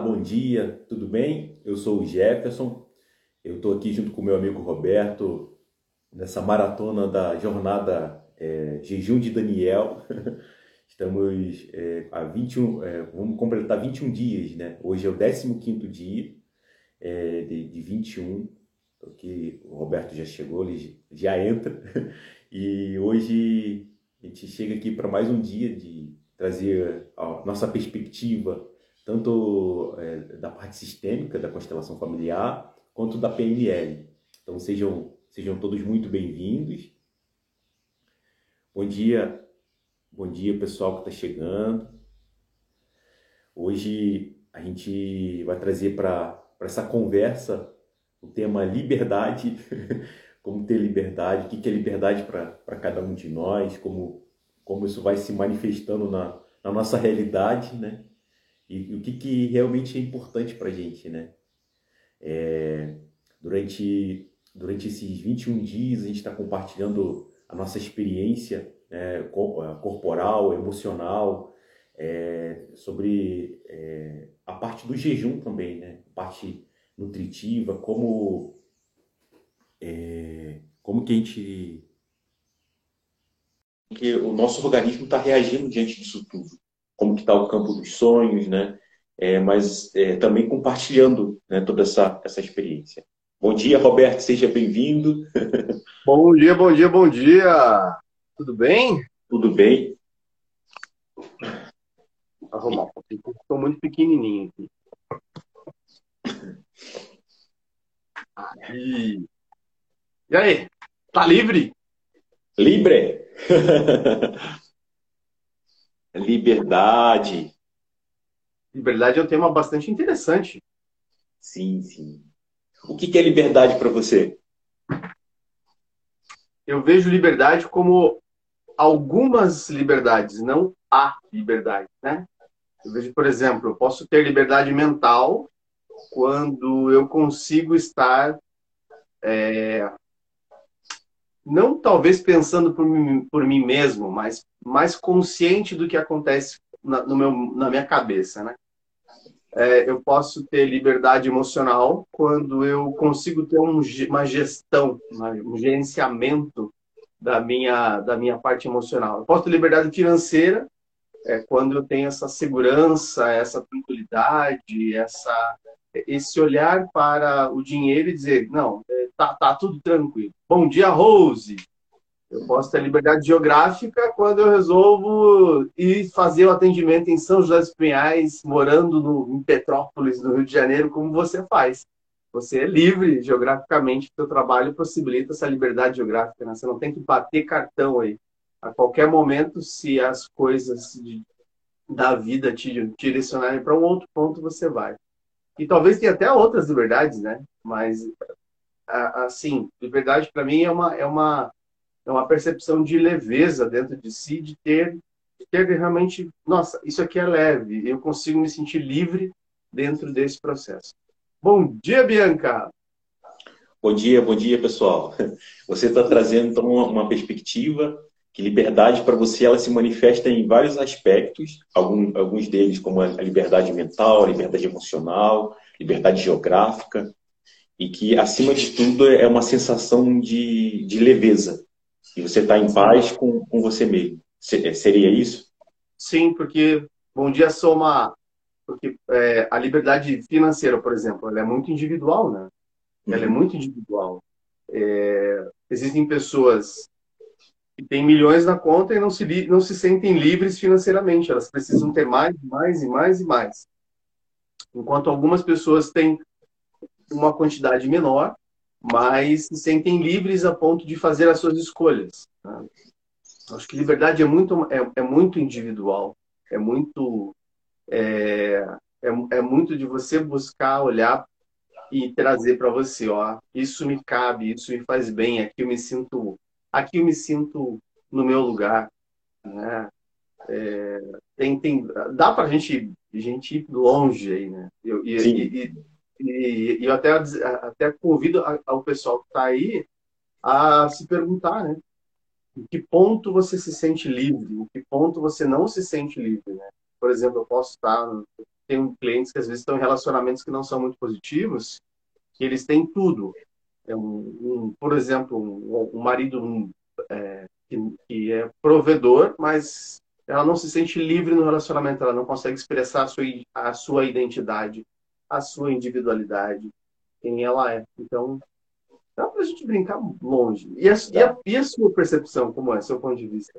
bom dia, tudo bem? Eu sou o Jefferson, eu estou aqui junto com meu amigo Roberto nessa maratona da jornada é, Jejum de Daniel. Estamos é, a 21, é, vamos completar 21 dias, né? Hoje é o 15 dia é, de, de 21, que o Roberto já chegou, ele já entra. E hoje a gente chega aqui para mais um dia de trazer a nossa perspectiva tanto é, da parte sistêmica da constelação familiar, quanto da PNL. Então sejam, sejam todos muito bem-vindos. Bom dia, bom dia pessoal que está chegando. Hoje a gente vai trazer para essa conversa o tema liberdade, como ter liberdade, o que é liberdade para cada um de nós, como, como isso vai se manifestando na, na nossa realidade, né? E, e o que, que realmente é importante para a gente, né? É, durante, durante esses 21 dias a gente está compartilhando a nossa experiência né, é, corporal, emocional, é, sobre é, a parte do jejum também, né? A parte nutritiva, como, é, como que a gente que o nosso organismo está reagindo diante disso tudo como que está o campo dos sonhos, né? É, mas é, também compartilhando né, toda essa, essa experiência. Bom dia, Roberto, seja bem-vindo. Bom dia, bom dia, bom dia. Tudo bem? Tudo bem. Arrumar um estou muito pequenininho aqui. Aí. E aí, tá livre? Livre! Liberdade. Liberdade é um tema bastante interessante. Sim, sim. O que é liberdade para você? Eu vejo liberdade como algumas liberdades, não a liberdade, né? Eu vejo, por exemplo, eu posso ter liberdade mental quando eu consigo estar é, não talvez pensando por mim, por mim mesmo, mas mais consciente do que acontece na, no meu, na minha cabeça, né? É, eu posso ter liberdade emocional quando eu consigo ter um, uma gestão, um gerenciamento da minha, da minha parte emocional. Eu posso ter liberdade financeira é, quando eu tenho essa segurança, essa tranquilidade, essa, esse olhar para o dinheiro e dizer, não, é, tá, tá tudo tranquilo. Bom dia, Rose! Eu posso ter liberdade geográfica quando eu resolvo ir fazer o atendimento em São José dos Pinhais, morando no, em Petrópolis, no Rio de Janeiro, como você faz. Você é livre geograficamente, o seu trabalho possibilita essa liberdade geográfica. Né? Você não tem que bater cartão aí. A qualquer momento, se as coisas de, da vida te direcionarem para um outro ponto, você vai. E talvez tenha até outras liberdades, né? Mas, assim, liberdade para mim é uma, é uma é uma percepção de leveza dentro de si, de ter, de ter realmente, nossa, isso aqui é leve, eu consigo me sentir livre dentro desse processo. Bom dia, Bianca! Bom dia, bom dia, pessoal. Você está trazendo então uma perspectiva que liberdade para você ela se manifesta em vários aspectos, alguns, alguns deles como a liberdade mental, a liberdade emocional, liberdade geográfica, e que acima de tudo é uma sensação de, de leveza, e você está em paz com, com você mesmo. É, seria isso? Sim, porque bom dia soma porque é, a liberdade financeira, por exemplo, ela é muito individual, né? Ela é uhum. muito individual. É, existem pessoas que têm milhões na conta e não se, não se sentem livres financeiramente. Elas precisam ter mais, mais e mais e mais. Enquanto algumas pessoas têm uma quantidade menor mas se sentem livres a ponto de fazer as suas escolhas. Né? Acho que liberdade é muito, é, é muito individual, é muito, é, é, é, muito de você buscar, olhar e trazer para você, ó, isso me cabe, isso me faz bem, aqui eu me sinto, aqui eu me sinto no meu lugar, né? É, tem, tem, dá para a gente, gente ir longe aí, né? e, e, e, e eu até, até convido ao pessoal que está aí a se perguntar, né? Em que ponto você se sente livre? Em que ponto você não se sente livre, né? Por exemplo, eu posso estar... tem clientes que às vezes estão em relacionamentos que não são muito positivos, que eles têm tudo. É um, um por exemplo, um, um marido um, é, que, que, é provedor, mas ela não se sente livre no relacionamento, ela não consegue expressar a sua, a sua identidade, a sua individualidade, quem ela é. Então, dá para a gente brincar longe. E a, e, a, e a, sua percepção, como é, seu ponto de vista?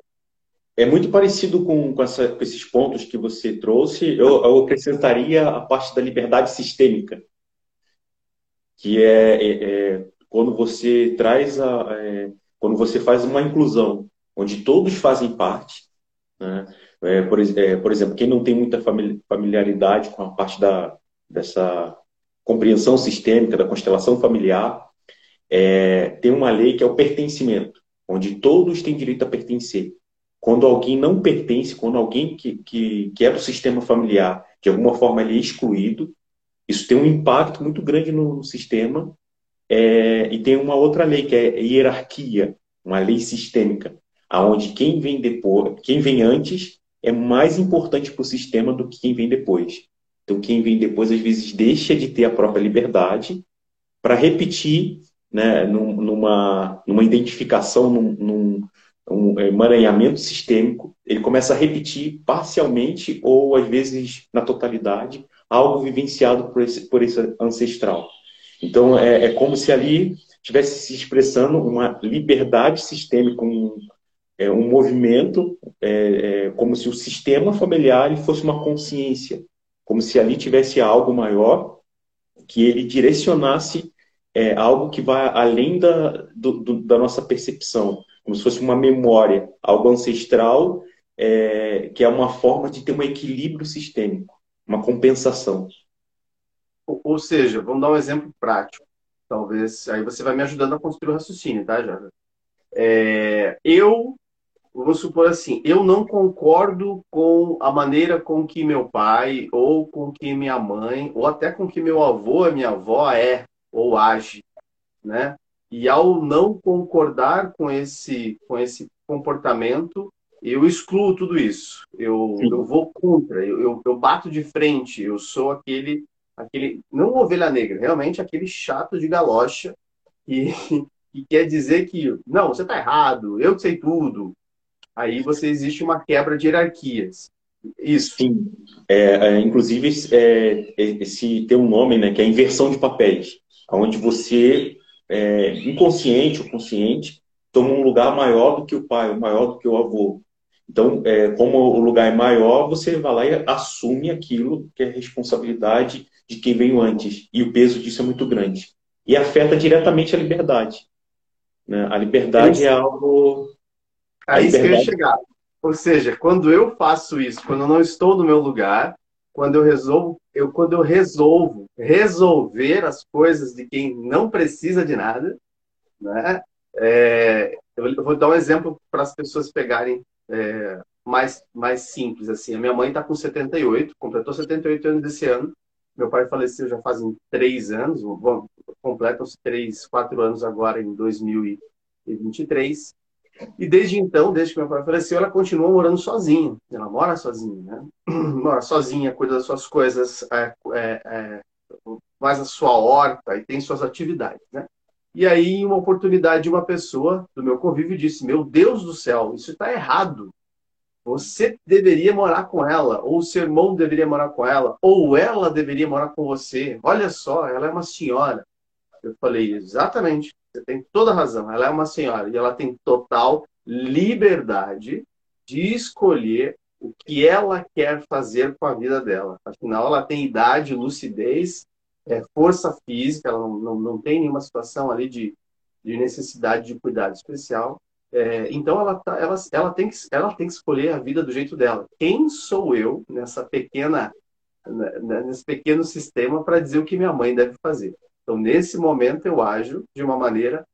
É muito parecido com, com, essa, com esses pontos que você trouxe. Eu, eu, acrescentaria a parte da liberdade sistêmica, que é, é, é quando você traz a, é, quando você faz uma inclusão, onde todos fazem parte. Né? É, por, é, por, exemplo, quem não tem muita familiaridade com a parte da, dessa compreensão sistêmica da constelação familiar, é, tem uma lei que é o pertencimento, onde todos têm direito a pertencer. Quando alguém não pertence, quando alguém que, que, que é do sistema familiar, de alguma forma ele é excluído, isso tem um impacto muito grande no, sistema. É, e tem uma outra lei que é hierarquia, uma lei sistêmica, aonde quem vem depois, quem vem antes é mais importante para o sistema do que quem vem depois. Então quem vem depois às vezes deixa de ter a própria liberdade para repetir né, numa, numa identificação, num, num um emaranhamento sistêmico, ele começa a repetir parcialmente ou às vezes na totalidade algo vivenciado por esse, por esse ancestral. Então é, é como se ali estivesse se expressando uma liberdade sistêmica, um, é, um movimento, é, é, como se o sistema familiar fosse uma consciência, como se ali tivesse algo maior que ele direcionasse é algo que vai além da, do, do, da nossa percepção, como se fosse uma memória, algo ancestral, é, que é uma forma de ter um equilíbrio sistêmico, uma compensação. Ou seja, vamos dar um exemplo prático. Talvez aí você vai me ajudando a construir o raciocínio, tá, Jara? É, eu vou supor assim, eu não concordo com a maneira com que meu pai, ou com que minha mãe, ou até com que meu avô e minha avó é ou age, né? E ao não concordar com esse, com esse comportamento, eu excluo tudo isso. Eu, eu vou contra, eu, eu, eu, bato de frente, eu sou aquele, aquele, não ovelha negra, realmente aquele chato de galocha que, que quer dizer que, não, você está errado, eu sei tudo. Aí você existe uma quebra de hierarquias. Isso. Sim. É, é, inclusive, é, esse tem um nome, né, que é inversão de papéis onde você, é, inconsciente ou consciente, toma um lugar maior do que o pai, maior do que o avô. Então, é, como o lugar é maior, você vai lá e assume aquilo que é responsabilidade de quem veio antes. E o peso disso é muito grande. E afeta diretamente a liberdade. Né? A liberdade é, é algo. Aí liberdade... que eu ia chegar. Ou seja, quando eu faço isso, quando eu não estou no meu lugar, quando eu resolvo, eu quando eu resolvo resolver as coisas de quem não precisa de nada, né? É, eu vou dar um exemplo para as pessoas pegarem é, mais mais simples assim. A minha mãe está com 78, completou 78 anos desse ano. Meu pai faleceu já fazem três anos, bom, completam-se três, quatro anos agora em 2023. E desde então, desde que meu pai faleceu, ela continua morando sozinha. Ela mora sozinha, né? Mora sozinha, cuida das suas coisas, é, é, é, faz a sua horta e tem suas atividades, né? E aí, uma oportunidade, uma pessoa do meu convívio disse: Meu Deus do céu, isso está errado. Você deveria morar com ela, ou seu irmão deveria morar com ela, ou ela deveria morar com você. Olha só, ela é uma senhora. Eu falei: Exatamente. Você tem toda a razão. Ela é uma senhora e ela tem total liberdade de escolher o que ela quer fazer com a vida dela. Afinal, ela tem idade, lucidez, é, força física, ela não, não, não tem nenhuma situação ali de, de necessidade de cuidado especial. É, então, ela, tá, ela, ela, tem que, ela tem que escolher a vida do jeito dela. Quem sou eu nessa pequena, né, nesse pequeno sistema para dizer o que minha mãe deve fazer? Então, nesse momento, eu ajo de uma maneira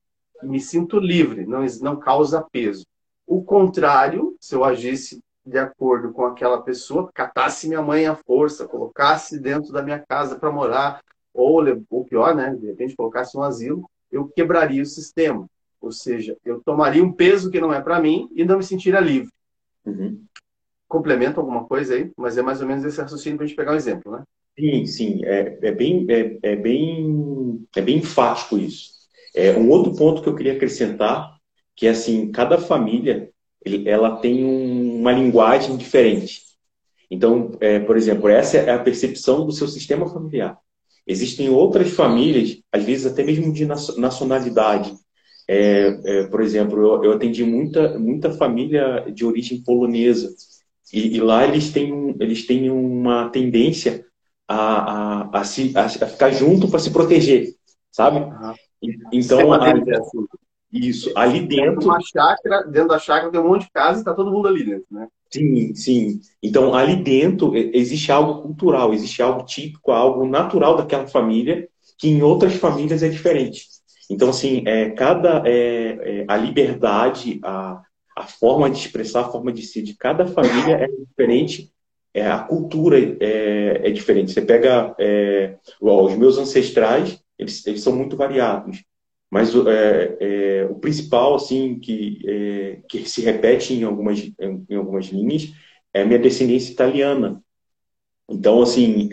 me sinto livre, não, não causa peso. O contrário, se eu agisse de acordo com aquela pessoa, catasse minha mãe à força, colocasse dentro da minha casa para morar, ou, ou pior, né, de repente colocasse um asilo, eu quebraria o sistema. Ou seja, eu tomaria um peso que não é para mim e não me sentiria livre. Uhum. Complemento alguma coisa aí, mas é mais ou menos esse raciocínio para a gente pegar um exemplo, né? Sim, sim, é, é, bem, é, é, bem, é bem enfático isso. É, um outro ponto que eu queria acrescentar, que é assim, cada família ela tem um, uma linguagem diferente. Então, é, por exemplo, essa é a percepção do seu sistema familiar. Existem outras famílias, às vezes até mesmo de nacionalidade. É, é, por exemplo, eu, eu, atendi muita, muita família de origem polonesa. E, e lá eles têm, eles têm uma tendência a, a, a, se, a, a ficar junto para se proteger, sabe? Uhum. Então, ali, assim. isso, ali dentro. Uma chácara, dentro da chácara tem um monte de casa e está todo mundo ali dentro, né? Sim, sim. Então, ali dentro existe algo cultural, existe algo típico, algo natural daquela família, que em outras famílias é diferente. Então, assim, é, cada é, é, a liberdade, a, a forma de expressar, a forma de ser de cada família é diferente é, a cultura é, é, diferente. Você pega é, os meus ancestrais, eles, eles são muito variados, mas é, é, o principal, assim, que, é, que se repete em algumas, em, em, algumas linhas é a minha descendência italiana. Então, assim,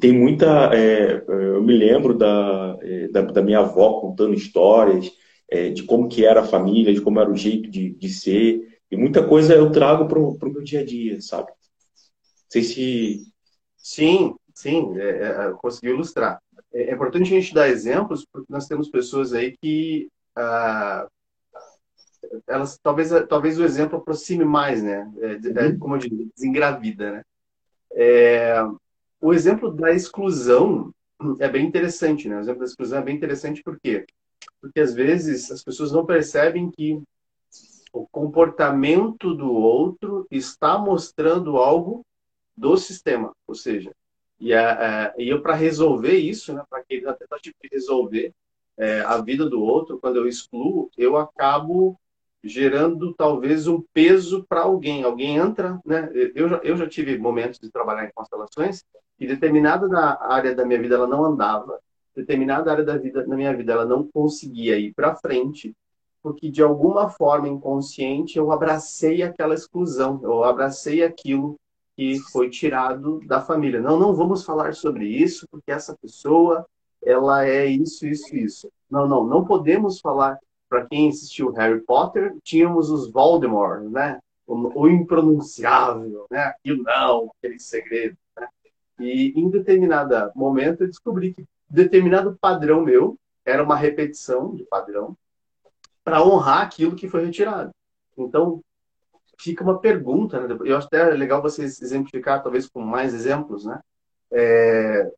tem muita. eu me lembro da, da, da, minha avó contando histórias de como que era a família, de como era o jeito de, de ser. E muita coisa eu trago para o meu dia a dia, sabe? Não sei se. Sim, sim, é, é, consegui ilustrar. É, é, importante a gente dar exemplos, porque nós temos pessoas aí que. Ah, elas talvez talvez o exemplo aproxime mais, né? É, é uhum. como eu digo, desengravida, né? É, o exemplo da exclusão é bem interessante, né? O exemplo da exclusão é bem interessante por quê? Porque às vezes as pessoas não percebem que o comportamento do outro está mostrando algo do sistema, ou seja, e, a, a, e eu para resolver isso, né, para que na tentativa de resolver é, a vida do outro, quando eu excluo, eu acabo gerando talvez um peso para alguém. Alguém entra, né? Eu já, eu já tive momentos de trabalhar em constelações e determinada da área da minha vida ela não andava, determinada área da vida na minha vida ela não conseguia ir para frente porque de alguma forma inconsciente eu abracei aquela exclusão, eu abracei aquilo que foi tirado da família. Não, não vamos falar sobre isso, porque essa pessoa, ela é isso, isso, isso. Não, não, não podemos falar. Para quem assistiu Harry Potter, tínhamos os Voldemort, né? O, o impronunciável, né? Aquilo não, aquele segredo. Né? E em determinado momento eu descobri que determinado padrão meu era uma repetição de padrão para honrar aquilo que foi retirado. Então, fica uma pergunta, né? Eu acho até legal vocês exemplificar, talvez com mais exemplos, né? É...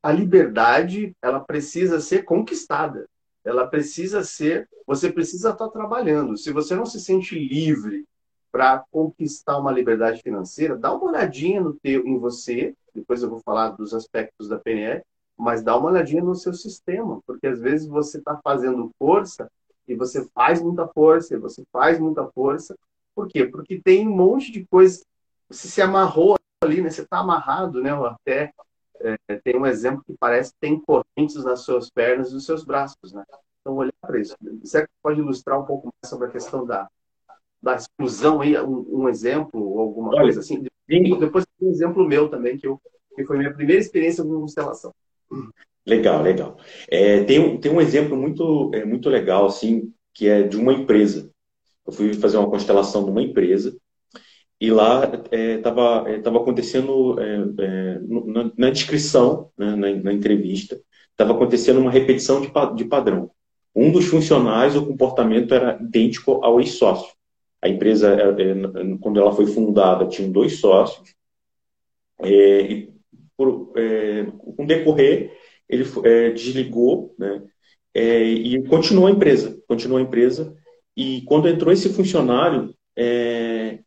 A liberdade, ela precisa ser conquistada. Ela precisa ser, você precisa estar trabalhando. Se você não se sente livre para conquistar uma liberdade financeira, dá uma olhadinha no teu, em você. Depois eu vou falar dos aspectos da PNL, mas dá uma olhadinha no seu sistema, porque às vezes você está fazendo força e você faz muita força, e você faz muita força. Por quê? Porque tem um monte de coisa. Você se amarrou ali, né? Você está amarrado, né? Até é, tem um exemplo que parece que tem correntes nas suas pernas e nos seus braços, né? Então, olhar para isso. Será que pode ilustrar um pouco mais sobre a questão da, da exclusão aí, um, um exemplo ou alguma Olha, coisa assim? Depois tem um exemplo meu também, que, eu, que foi minha primeira experiência com constelação. Legal, legal. É, tem, tem um exemplo muito, é, muito legal, assim, que é de uma empresa. Eu fui fazer uma constelação de uma empresa e lá estava é, é, tava acontecendo, é, é, na, na, descrição, né, na, na, entrevista, estava acontecendo uma repetição de, de padrão. Um dos funcionários, o comportamento era idêntico ao ex-sócio. A empresa, quando ela foi fundada, tinha dois sócios. e por, com o decorrer, ele é, desligou, né? É, e continuou a empresa, continuou a empresa. E quando entrou esse funcionário, é,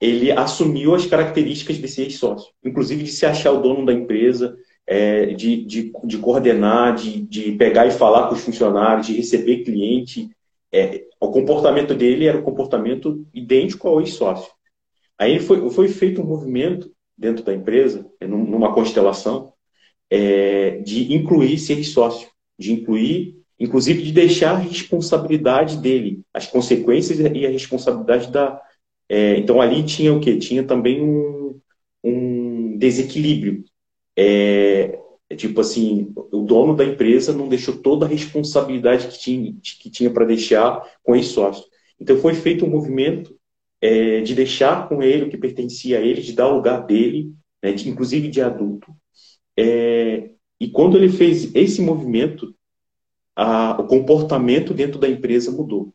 ele assumiu as características desse ex-sócio, inclusive de se achar o dono da empresa, é, de, de, de, coordenar, de, de pegar e falar com os funcionários, de receber cliente. É, o comportamento dele era um comportamento idêntico ao ex-sócio. Aí foi, foi feito um movimento dentro da empresa, numa constelação, é, de incluir ser sócio, de incluir, inclusive de deixar a responsabilidade dele, as consequências e a responsabilidade da. É, então ali tinha o quê? Tinha também um, um, desequilíbrio. É, é, tipo assim, o dono da empresa não deixou toda a responsabilidade que tinha, que tinha para deixar com esse sócio. Então foi feito um movimento é, de deixar com ele o que pertencia a ele, de dar o lugar dele, né, de, inclusive de adulto. É, e quando ele fez esse movimento, a, o comportamento dentro da empresa mudou.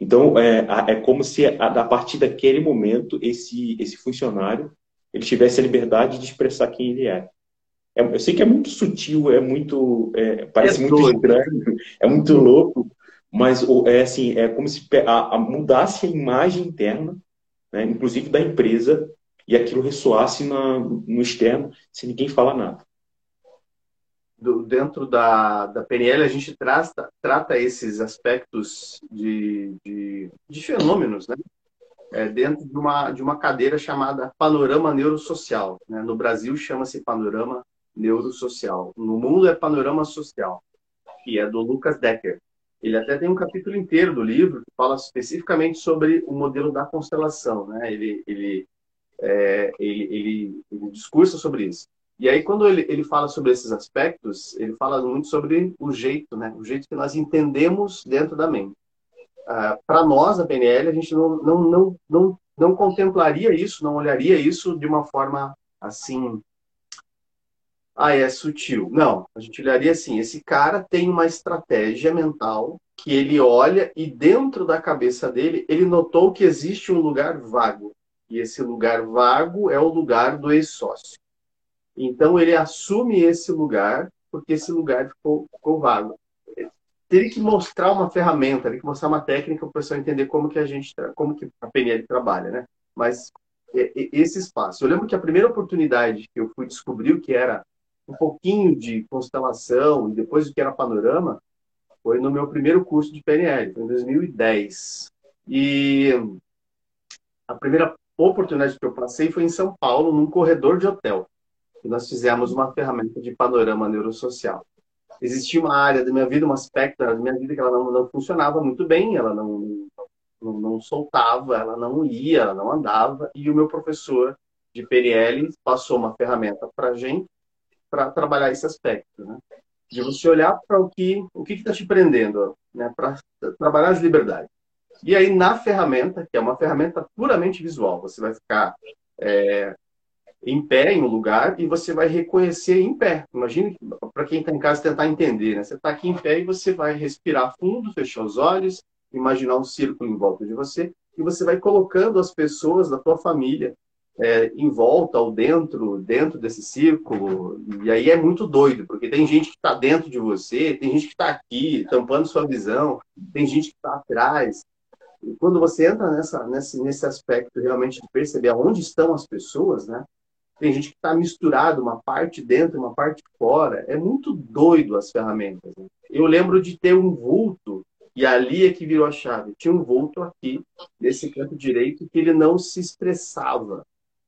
Então, é, é como se a, a partir daquele momento, esse, esse funcionário ele tivesse a liberdade de expressar quem ele é. é eu sei que é muito sutil, é muito. É, parece é muito estranho, é muito louco, mas é assim, é como se a, a mudasse a imagem interna, né, inclusive da empresa, e aquilo ressoasse na, no externo, sem ninguém falar nada. Do, dentro da, da PNL, a gente trata, trata esses aspectos de, de, de fenômenos, né? É, dentro de uma, de uma cadeira chamada panorama neurosocial. Né? No Brasil chama-se panorama neurosocial. No mundo é panorama social, que é do Lucas Decker. Ele até tem um capítulo inteiro do livro que fala especificamente sobre o modelo da constelação. Né? Ele, ele, é, ele, ele, ele discursa sobre isso. E aí, quando ele, ele fala sobre esses aspectos, ele fala muito sobre o jeito, né? o jeito que nós entendemos dentro da mente. Ah, Para nós, a PNL, a gente não, não, não, não, não contemplaria isso, não olharia isso de uma forma assim ah, é sutil. Não, a gente olharia assim: esse cara tem uma estratégia mental que ele olha e dentro da cabeça dele ele notou que existe um lugar vago. E esse lugar vago é o lugar do ex-sócio. Então ele assume esse lugar porque esse lugar ficou, ficou vago. Teria que mostrar uma ferramenta, teria que mostrar uma técnica para o pessoal entender como que a gente, como que a PNL trabalha, né? Mas esse espaço. Eu lembro que a primeira oportunidade que eu fui descobrir o que era um pouquinho de constelação e depois o que era panorama foi no meu primeiro curso de PNL, em 2010. E a primeira oportunidade que eu passei foi em São Paulo, num corredor de hotel. E nós fizemos uma ferramenta de panorama neurosocial. Existia uma área da minha vida, um aspecto da minha vida que ela não, não funcionava muito bem, ela não, não, não soltava, ela não ia, ela não andava. E o meu professor de PNL passou uma ferramenta para gente para trabalhar esse aspecto, né? De você olhar para o que o que está te prendendo, né? Para trabalhar as liberdades. E aí na ferramenta, que é uma ferramenta puramente visual, você vai ficar é, em pé em um lugar e você vai reconhecer em pé. Imagine para quem está em casa tentar entender, né? Você está aqui em pé e você vai respirar fundo, fechar os olhos, imaginar um círculo em volta de você e você vai colocando as pessoas da tua família é, em volta ou dentro, dentro desse círculo. E aí é muito doido, porque tem gente que está dentro de você, tem gente que está aqui, tampando sua visão, tem gente que está atrás. Quando você entra nessa, nesse, nesse aspecto realmente de perceber aonde estão as pessoas, né? Tem gente que está misturado, uma parte dentro, uma parte fora. É muito doido as ferramentas. Né? Eu lembro de ter um vulto e ali é que virou a chave. Tinha um vulto aqui, nesse canto direito, que ele não se expressava.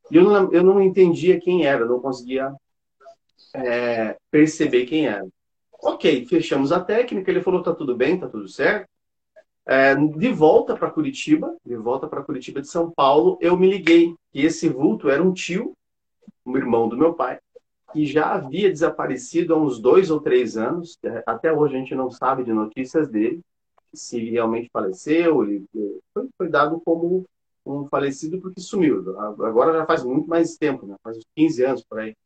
E eu não, eu não entendia quem era, não conseguia é, perceber quem era. Ok, fechamos a técnica, ele falou, tá tudo bem, tá tudo certo. É, de volta para Curitiba, de volta para Curitiba de São Paulo, eu me liguei que esse vulto era um tio, um irmão do meu pai, que já havia desaparecido há uns dois ou três anos. Até hoje a gente não sabe de notícias dele, se realmente faleceu, ele foi, foi dado como um falecido porque sumiu. Agora já faz muito mais tempo, né? faz uns 15 anos por aí.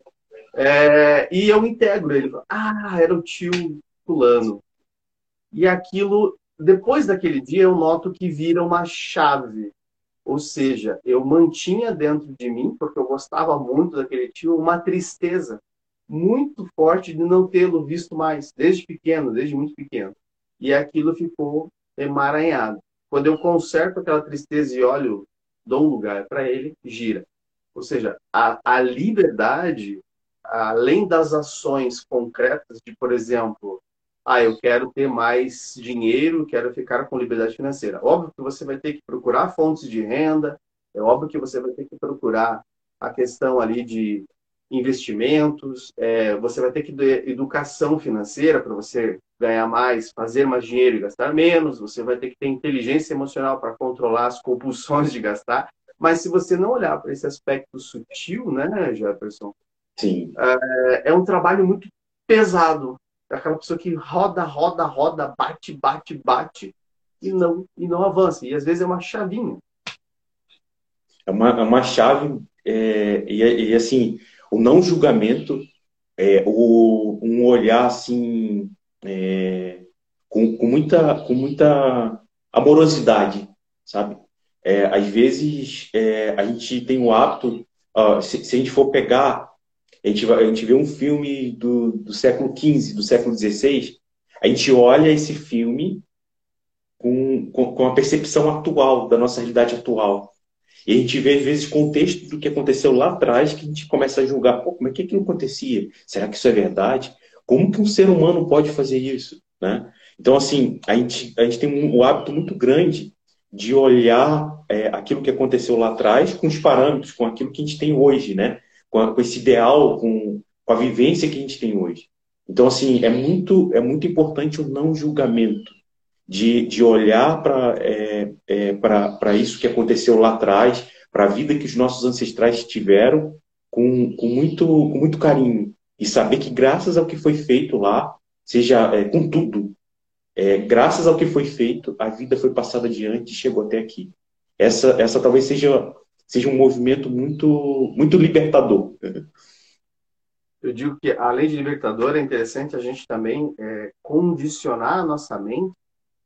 É, e eu integro ele. Ah, era o tio fulano. E aquilo, depois daquele dia, eu noto que vira uma chave. Ou seja, eu mantinha dentro de mim, porque eu gostava muito daquele tio, uma tristeza muito forte de não tê-lo visto mais, desde pequeno, desde muito pequeno. E aquilo ficou emaranhado. Quando eu conserto aquela tristeza e olho, dou um lugar para ele, gira. Ou seja, a, a liberdade, além das ações concretas de, por exemplo, ah, eu quero ter mais dinheiro, quero ficar com liberdade financeira. Óbvio que você vai ter que procurar fontes de renda, é óbvio que você vai ter que procurar a questão ali de investimentos, é, você vai ter que ter educação financeira para você ganhar mais, fazer mais dinheiro e gastar menos, você vai ter que ter inteligência emocional para controlar as compulsões de gastar, Mas se você não olhar para esse aspecto sutil, né, Jefferson? Sim. É, é um trabalho muito pesado. É aquela pessoa que roda, roda, roda, bate, bate, bate e não, e não avança. E às vezes é uma chavinha. É uma, é uma chave, é, e, e, assim, o não julgamento, é, o, um olhar assim, é, com, com, muita, com muita amorosidade, sabe? É, às vezes é, a gente tem o hábito, se, se, a gente for pegar, a gente, a gente vê um filme do, do século XV, do século XVI, a gente olha esse filme com, com, com a percepção atual, da nossa realidade atual. E a gente vê, às vezes, contexto do que aconteceu lá atrás, que a gente começa a julgar, pô, como é que aquilo acontecia? Será que isso é verdade? Como que um ser humano pode fazer isso? Né? Então, assim, a gente, a gente tem um, um hábito muito grande de olhar é, aquilo que aconteceu lá atrás com os parâmetros, com aquilo que a gente tem hoje, né? Com, a, com esse ideal, com, com, a vivência que a gente tem hoje. Então, assim, é muito, é muito importante o não julgamento de, de olhar para é, é, isso que aconteceu lá atrás, para a vida que os nossos ancestrais tiveram, com, com, muito, com muito carinho. E saber que, graças ao que foi feito lá, seja é, com tudo, é, graças ao que foi feito, a vida foi passada adiante e chegou até aqui. Essa, essa talvez seja, seja um movimento muito, muito libertador. Eu digo que, além de libertador, é interessante a gente também é, condicionar a nossa mente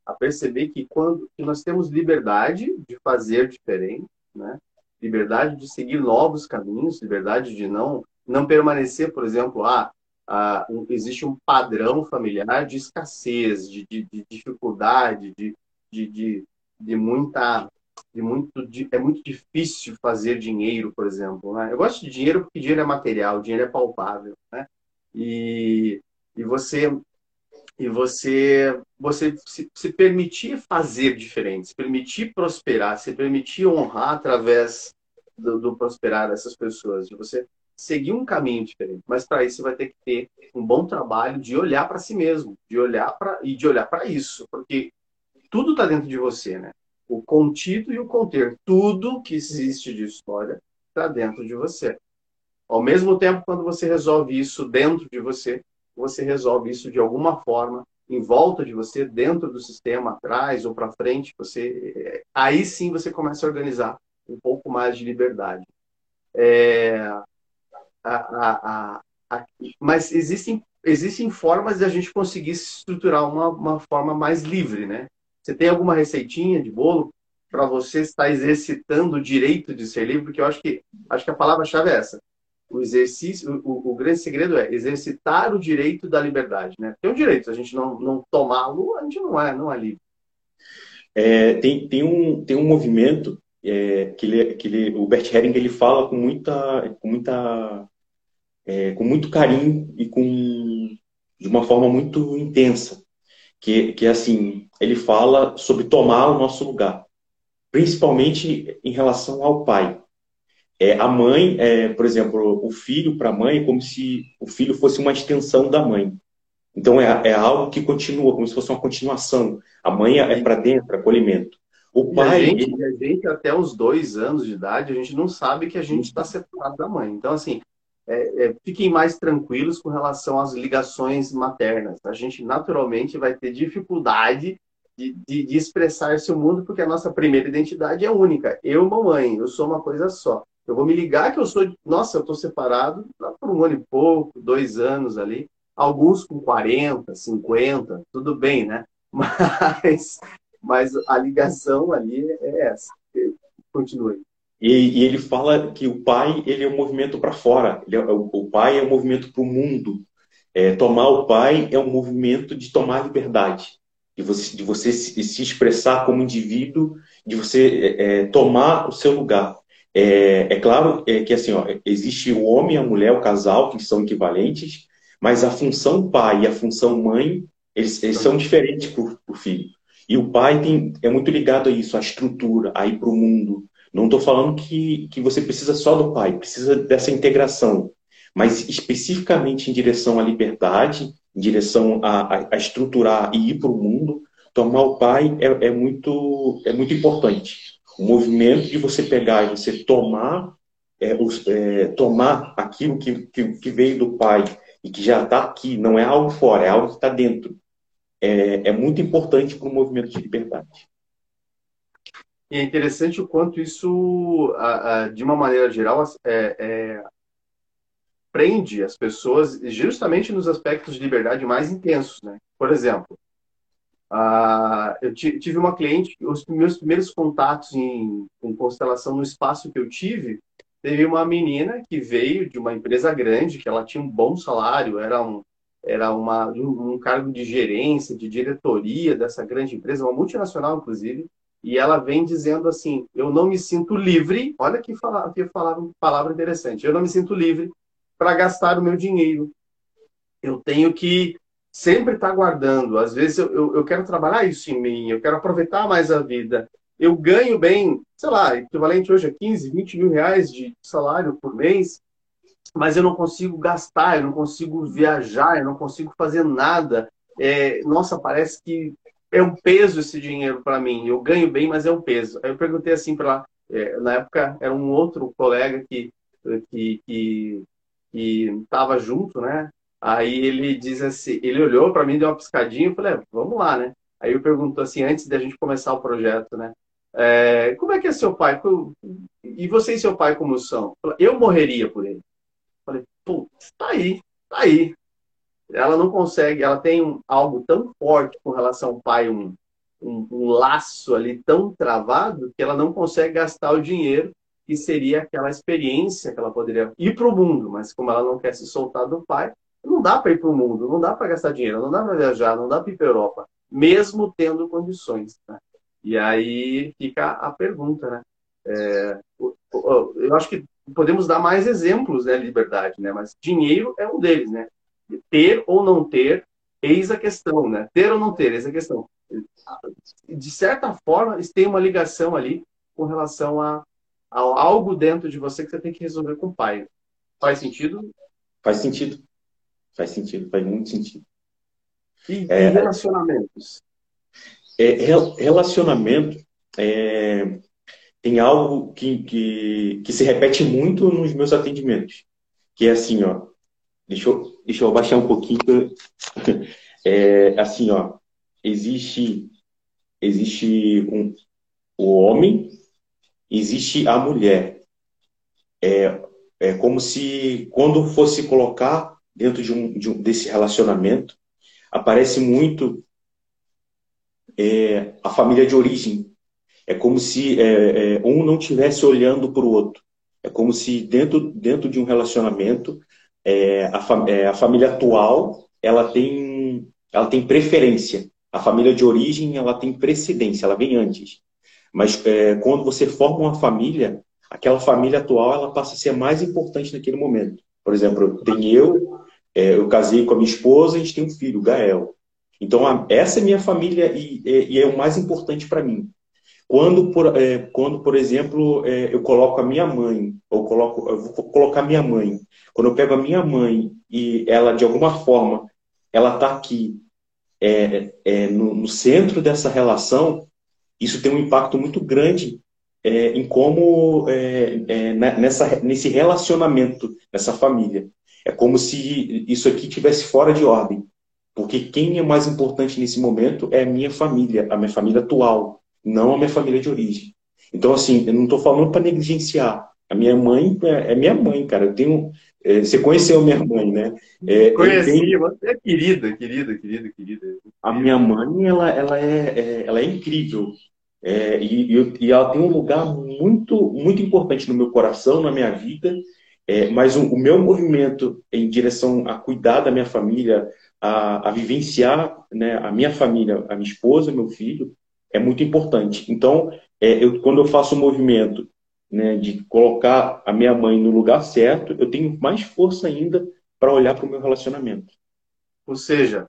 a perceber que quando que nós temos liberdade de fazer diferente, né? liberdade de seguir novos caminhos, liberdade de não não permanecer, por exemplo, ah, ah um, existe um padrão familiar de escassez, de, de, de dificuldade, de, de, de, muita de muito é muito difícil fazer dinheiro, por exemplo. Né? Eu gosto de dinheiro porque dinheiro é material, dinheiro é palpável, né? E, e você e você você se, se, permitir fazer diferente, se permitir prosperar, se permitir honrar através do, do prosperar dessas pessoas, de você seguir um caminho diferente. Mas para isso você vai ter que ter um bom trabalho de olhar para si mesmo, de olhar para e de olhar para isso, porque tudo está dentro de você, né? O contido e o conter, tudo que existe de história está dentro de você. Ao mesmo tempo, quando você resolve isso dentro de você, você resolve isso de alguma forma em volta de você, dentro do sistema, atrás ou para frente, você aí sim você começa a organizar um pouco mais de liberdade. É, a, a, a, mas existem, existem formas de a gente conseguir estruturar uma, uma forma mais livre, né? Você tem alguma receitinha de bolo para você estar exercitando o direito de ser livre? Porque eu acho que, acho que a palavra-chave é essa o exercício, o, o, grande segredo é exercitar o direito da liberdade, né? Tem um direito, se a gente não, não tomá-lo, a gente não é, não é livre. É, tem, tem, um, tem um movimento é, que, ele, que ele, o Bert Hering ele fala com muita, com muita, é, com muito carinho e com de uma forma muito intensa, que, que assim ele fala sobre tomar o nosso lugar, principalmente em relação ao pai. É, a mãe, é, por exemplo, o filho para a mãe é como se o filho fosse uma extensão da mãe. Então é, é algo que continua, como se fosse uma continuação. A mãe é para dentro, acolhimento. O pai. A gente, ele... a gente, até os dois anos de idade, a gente não sabe que a gente está separado da mãe. Então, assim, é, é, fiquem mais tranquilos com relação às ligações maternas. A gente naturalmente vai ter dificuldade de, de, de expressar esse mundo, porque a nossa primeira identidade é única. Eu, mamãe, eu sou uma coisa só. Eu vou me ligar que eu sou, nossa, eu estou separado por um ano e pouco, dois anos ali. Alguns com 40, 50, tudo bem, né? Mas, mas a ligação ali é essa. Continue. E, e, ele fala que o pai ele é um movimento para fora. É, o pai é um movimento para o mundo. É, tomar o pai é um movimento de tomar liberdade, de você, de você se, se expressar como indivíduo, de você é, é tomar o seu lugar. É, é claro é, que assim, ó, existe o homem, a mulher, o casal, que são equivalentes, mas a função pai e a função mãe, eles, eles são diferentes para o filho. E o pai tem, é muito ligado a isso, à estrutura, a ir para o mundo. Não estou falando que, que você precisa só do pai, precisa dessa integração. Mas especificamente em direção à liberdade, em direção a, a, a estruturar e ir para o mundo, tomar o pai é, é, muito, é muito importante. O movimento de você pegar e você tomar, é, os, é, tomar aquilo que, que, que, veio do Pai e que já está aqui, não é algo fora, é algo que está dentro. É, é muito importante para o movimento de liberdade. E é interessante o quanto isso, de uma maneira geral, é, é, prende as pessoas justamente nos aspectos de liberdade mais intensos. Né? Por exemplo, Uh, eu tive uma cliente, os meus primeiros contatos em, em constelação no espaço que eu tive, teve uma menina que veio de uma empresa grande, que ela tinha um bom salário, era um, era uma, um, um cargo de gerência, de diretoria dessa grande empresa, uma multinacional, inclusive, e ela vem dizendo assim: Eu não me sinto livre. Olha que, fala, que palavra, palavra interessante. Eu não me sinto livre para gastar o meu dinheiro. Eu tenho que sempre está guardando. Às vezes eu, eu, eu, quero trabalhar isso em mim, eu quero aproveitar mais a vida. Eu ganho bem, sei lá, equivalente hoje a 15, 20 mil reais de salário por mês, mas eu não consigo gastar, eu não consigo viajar, eu não consigo fazer nada. É, nossa, parece que é um peso esse dinheiro para mim. Eu ganho bem, mas é um peso. Aí eu perguntei assim para lá, é, na época era um outro colega que que que estava junto, né? Aí ele diz assim, ele olhou para mim, deu uma piscadinha, e falei, é, vamos lá, né? Aí eu pergunto assim, antes da gente começar o projeto, né? É, como é que é seu pai? E você e seu pai como são? Eu morreria por ele. Falei, putz, tá aí, tá aí. Ela não consegue, ela tem um, algo tão forte com relação ao pai, um, um, um laço ali tão travado, que ela não consegue gastar o dinheiro que seria aquela experiência que ela poderia ir para o mundo, mas como ela não quer se soltar do pai, não dá para ir para o mundo, não dá para gastar dinheiro, não dá para viajar, não dá para ir para a Europa, mesmo tendo condições. Né? E aí fica a pergunta, né? É, eu acho que podemos dar mais exemplos, né, liberdade, né? Mas dinheiro é um deles, né? Ter ou não ter, eis a questão, né? Ter ou não ter, eis a questão. De certa forma, tem uma ligação ali com relação a algo dentro de você que você tem que resolver com o pai. Faz sentido? Faz sentido. Faz sentido, faz muito sentido. E, é, relacionamentos? É, relacionamento é, tem algo que, que, que se repete muito nos meus atendimentos, que é assim, ó. Deixa eu, deixa eu abaixar um pouquinho. É, assim, ó. Existe, existe um, o homem, existe a mulher. É, é como se, quando fosse colocar dentro de um, de um desse relacionamento, aparece muito é, a família de origem. É como se é, é, um não estivesse olhando para o outro. É como se dentro, dentro de um relacionamento, é, a, é, a família atual ela tem, ela tem preferência. A família de origem ela tem precedência, ela vem antes. Mas é, quando você forma uma família, aquela família atual ela passa a ser mais importante naquele momento. Por exemplo, tem eu, é, eu casei com a minha esposa, a gente tem um filho, Gael. Então, a, essa é minha família e, e, e é o mais importante para mim. Quando por, é, quando, por exemplo, é, eu coloco a minha mãe, ou coloco, eu vou colocar minha mãe, quando eu pego a minha mãe e ela, de alguma forma, ela está aqui é, é, no, no, centro dessa relação, isso tem um impacto muito grande é, em como, é, nessa, nesse relacionamento, nessa família. É como se isso aqui tivesse fora de ordem. Porque quem é mais importante nesse momento é a minha família, a minha família atual, não a minha família de origem. Então, assim, eu não estou falando para negligenciar. A minha mãe é, é minha mãe, cara. Eu tenho. É, você conheceu minha mãe, né? É, Conheci, você é querida, querida, querida, querida. A minha mãe, ela, ela, é, é ela é incrível. É, e, e, ela tem um lugar muito, muito importante no meu coração, na minha vida. É, mas o, o, meu movimento em direção a cuidar da minha família, a, a vivenciar né, a minha família, a minha esposa, meu filho, é muito importante. Então, é, eu, quando eu faço o um movimento né, de colocar a minha mãe no lugar certo, eu tenho mais força ainda para olhar para o meu relacionamento. Ou seja,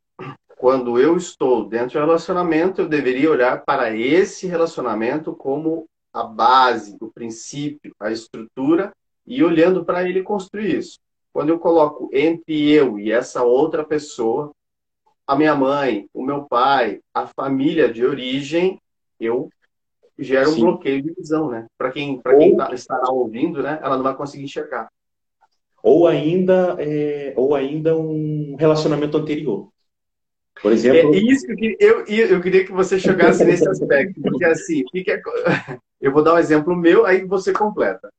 quando eu estou dentro do relacionamento, eu deveria olhar para esse relacionamento como a base, o princípio, a estrutura e olhando para ele construir isso. Quando eu coloco entre eu e essa outra pessoa, a minha mãe, o meu pai, a família de origem, eu gera um Sim. bloqueio de visão, né? Para quem, pra quem tá, estará ouvindo, né? Ela não vai conseguir enxergar. Ou ainda, é, ou ainda um relacionamento anterior. Por exemplo. É isso que eu, eu, eu queria que você chegasse nesse aspecto, porque assim, fica, eu vou dar um exemplo meu, aí você completa.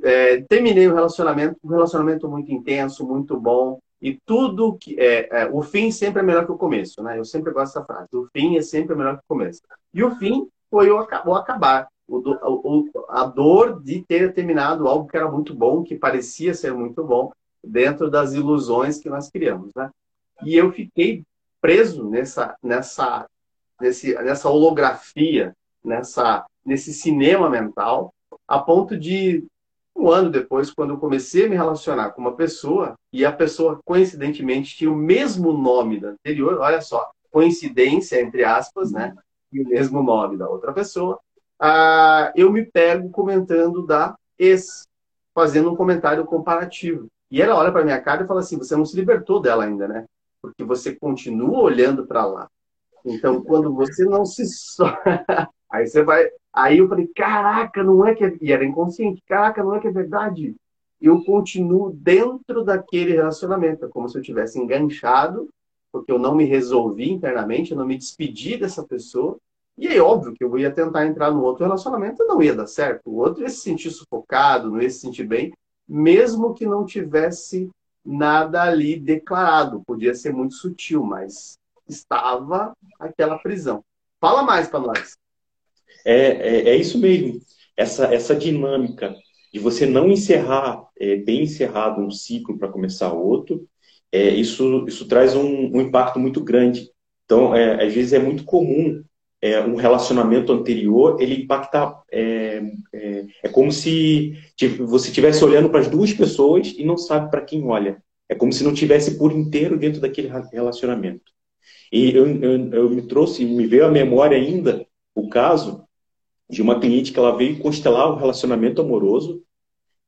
É, terminei o um relacionamento, um relacionamento muito intenso, muito bom, e tudo que é, é, o fim sempre é melhor que o começo, né? Eu sempre gosto dessa frase. O fim é sempre melhor que o começo. E o fim foi o, o acabar. O, o, a dor de ter terminado algo que era muito bom, que parecia ser muito bom, dentro das ilusões que nós criamos, né? E eu fiquei preso nessa, nessa, nesse, nessa holografia, nessa, nesse cinema mental, a ponto de um ano depois, quando eu comecei a me relacionar com uma pessoa, e a pessoa, coincidentemente, tinha o mesmo nome da anterior, olha só, coincidência, entre aspas, né? E o mesmo nome da outra pessoa, ah, eu me pego comentando da ex, fazendo um comentário comparativo. E ela olha para minha cara e fala assim: você não se libertou dela ainda, né? Porque você continua olhando para lá. Então, quando você não se. Aí você vai. Aí eu falei, caraca, não é que é... E era inconsciente, caraca, não é que é verdade. Eu continuo dentro daquele relacionamento, é como se eu tivesse enganchado, porque eu não me resolvi internamente, eu não me despedi dessa pessoa. E é óbvio que eu ia tentar entrar no outro relacionamento não ia dar certo. O outro ia se sentir sufocado, não ia se sentir bem, mesmo que não tivesse nada ali declarado. Podia ser muito sutil, mas estava aquela prisão. Fala mais para nós. É, é, é, isso mesmo. Essa, essa dinâmica de você não encerrar é, bem encerrado um ciclo para começar outro, é, isso, isso traz um, um impacto muito grande. Então, é, às vezes é muito comum é, um relacionamento anterior, ele impacta. É, é, é como se você estivesse olhando para as duas pessoas e não sabe para quem olha. É como se não tivesse por inteiro dentro daquele relacionamento. E eu, eu, eu me trouxe, me veio à memória ainda o caso de uma cliente que ela veio constelar um relacionamento amoroso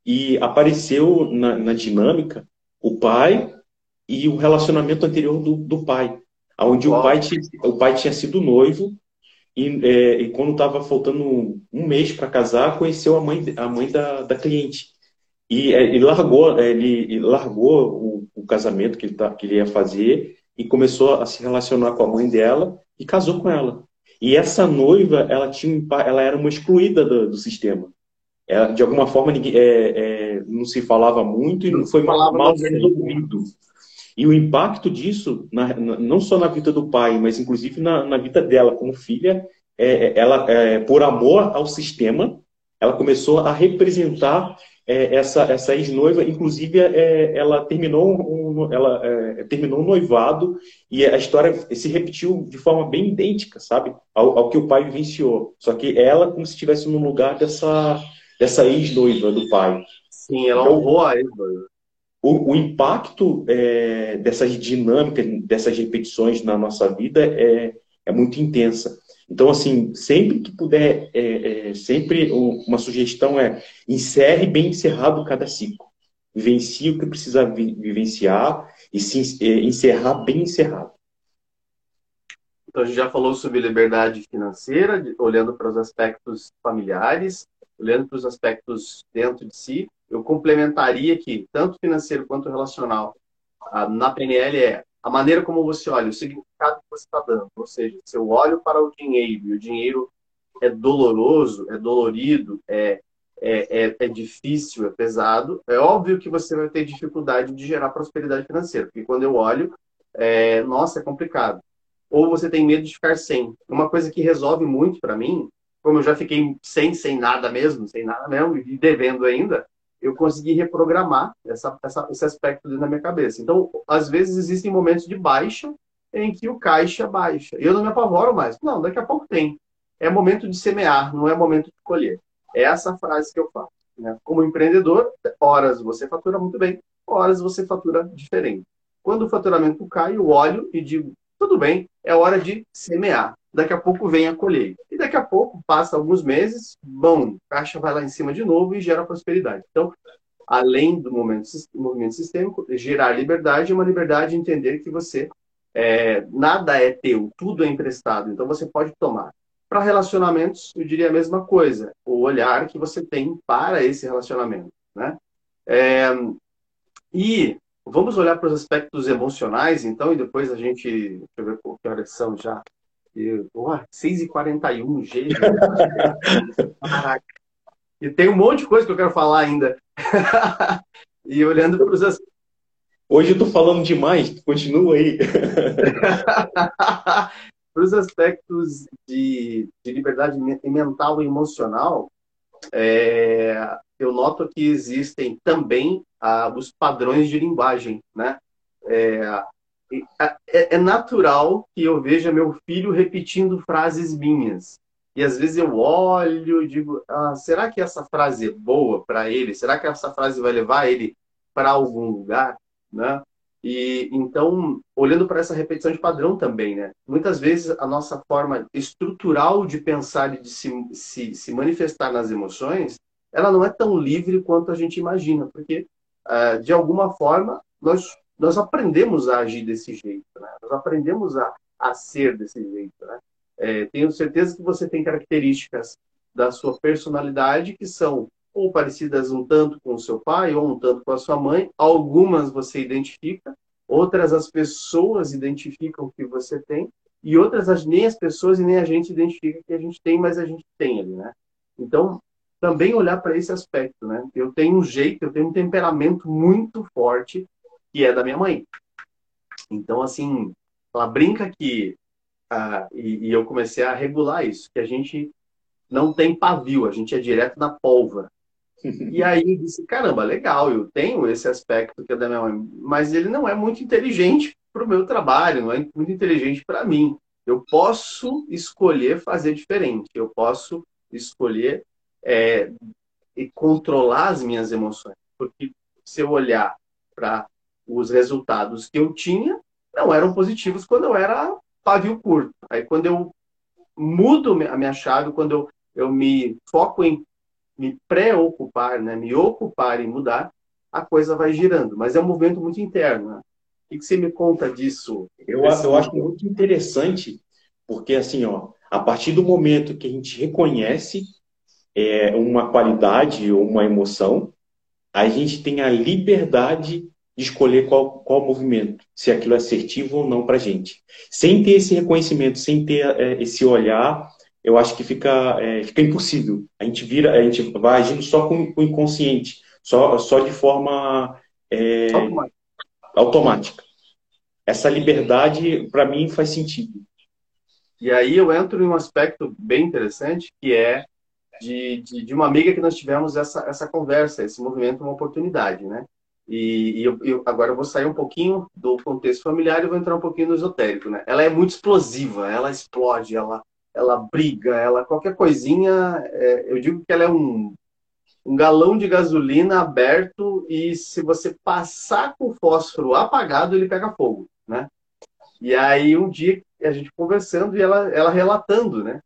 e apareceu na, na, dinâmica o pai e o relacionamento anterior do, do pai, onde o pai, tinha, o pai tinha sido noivo e, é, e quando estava faltando um mês para casar, conheceu a mãe, a mãe da, da cliente. E é, ele largou, é, ele, ele largou o, o, casamento que ele, tá, que ele ia fazer e começou a se relacionar com a mãe dela e casou com ela. E essa noiva, ela, tinha, ela era uma excluída do, do sistema. Ela, de alguma forma, ninguém, é, é, não se falava muito e não foi mal, mal resolvido. E o impacto disso, na, na, não só na vida do pai, mas inclusive na, na vida dela como filha, é, é ela, é, por amor ao sistema, ela começou a representar é, essa, essa ex-noiva. Inclusive, é, ela terminou um, ela é, terminou um noivado e a história se repetiu de forma bem idêntica, sabe, ao, ao que o pai vivenciou. Só que ela como se estivesse no lugar dessa dessa ex-noiva do pai. Sim, ela então, honrou a ex-noiva o, o impacto é, dessas dinâmicas, dessas repetições na nossa vida é, é muito intensa. Então, assim, sempre que puder, é, é, sempre uma sugestão é encerre bem encerrado cada ciclo. Vivencie o que precisa vi vivenciar e se é, encerrar bem encerrado. Então, a gente já falou sobre liberdade financeira, olhando para os aspectos familiares, olhando para os aspectos dentro de si, eu complementaria que, tanto financeiro quanto relacional, na PNL é a maneira como você olha, o significado que você está dando. Ou seja, se eu olho para o dinheiro e o dinheiro é doloroso, é dolorido, é, é, é, é, difícil, é pesado, é óbvio que você vai ter dificuldade de gerar prosperidade financeira. Porque quando eu olho, é, nossa, é complicado. Ou você tem medo de ficar sem. Uma coisa que resolve muito para mim, como eu já fiquei sem, sem nada mesmo, sem nada mesmo, e devendo ainda, eu consegui reprogramar essa, essa, esse aspecto dentro da minha cabeça. Então, às vezes existem momentos de baixa em que o caixa baixa. E eu não me apavoro mais. Não, daqui a pouco tem. É momento de semear, não é momento de colher. É essa frase que eu faço. Né? Como empreendedor, horas você fatura muito bem, horas você fatura diferente. Quando o faturamento cai, eu olho e digo, tudo bem, é hora de semear daqui a pouco vem a colheita. E daqui a pouco, passa alguns meses, bom, caixa vai lá em cima de novo e gera prosperidade. Então, além do momento, movimento sistêmico, gerar liberdade é uma liberdade de entender que você, é, nada é teu, tudo é emprestado. Então, você pode tomar. para relacionamentos, eu diria a mesma coisa, o olhar que você tem para esse relacionamento, né? É, e vamos olhar para os aspectos emocionais, então, e depois a gente, deixa eu ver que horas são já, e, oh, 6h41, gente. Caraca. E tem um monte de coisa que eu quero falar ainda. e olhando para os aspectos Hoje eu tô falando demais, continua aí. Para os aspectos de, de, liberdade mental e emocional, é, eu noto que existem também ah, os padrões de linguagem, né? É, é, é, natural que eu veja meu filho repetindo frases minhas. E às vezes eu olho e digo, ah, será que essa frase é boa para ele? Será que essa frase vai levar ele para algum lugar? né? E então, olhando para essa repetição de padrão também, né? Muitas vezes a nossa forma estrutural de pensar e de se, se, se manifestar nas emoções, ela não é tão livre quanto a gente imagina, porque uh, de alguma forma nós nós aprendemos a agir desse jeito, né? Nós aprendemos a, a ser desse jeito, né? É, tenho certeza que você tem características da sua personalidade que são ou parecidas um tanto com o seu pai ou um tanto com a sua mãe. Algumas você identifica, outras as pessoas identificam que você tem, e outras nem as pessoas e nem a gente identifica que a gente tem, mas a gente tem ali, né? Então, também olhar para esse aspecto, né? Eu tenho um jeito, eu tenho um temperamento muito forte que é da minha mãe. Então, assim, ela brinca que ah, e, e eu comecei a regular isso, que a gente não tem pavio, a gente é direto na pólvora. E aí eu disse, caramba, legal, eu tenho esse aspecto que é da minha mãe, mas ele não é muito inteligente para o meu trabalho, não é muito inteligente para mim. Eu posso escolher fazer diferente, eu posso escolher é, e controlar as minhas emoções. Porque se eu olhar para os resultados que eu tinha, não eram positivos quando eu era pavio curto. Aí quando eu mudo a minha chave, quando eu, eu me foco em me preocupar, né, me ocupar em mudar, a coisa vai girando. Mas é um movimento muito interno. Né? O que você me conta disso? Eu, eu acho muito interessante, porque assim, ó, a partir do momento que a gente reconhece é, uma qualidade ou uma emoção, a gente tem a liberdade de escolher qual, qual movimento, se aquilo é assertivo ou não para a gente. Sem ter esse reconhecimento, sem ter é, esse olhar eu acho que fica, é, fica impossível. A gente vira, a gente vai agindo só com, com o inconsciente, só, só de forma é, automática. automática. Essa liberdade, para mim, faz sentido. E aí eu entro em um aspecto bem interessante, que é de, de, de uma amiga que nós tivemos essa, essa conversa, esse movimento, uma oportunidade, né? E, e eu, eu, agora eu vou sair um pouquinho do contexto familiar e vou entrar um pouquinho no esotérico, né? Ela é muito explosiva, ela explode, ela ela briga, ela qualquer coisinha, é, eu digo que ela é um, um galão de gasolina aberto e se você passar com o fósforo apagado, ele pega fogo, né? E aí um dia a gente conversando e ela, ela relatando, né?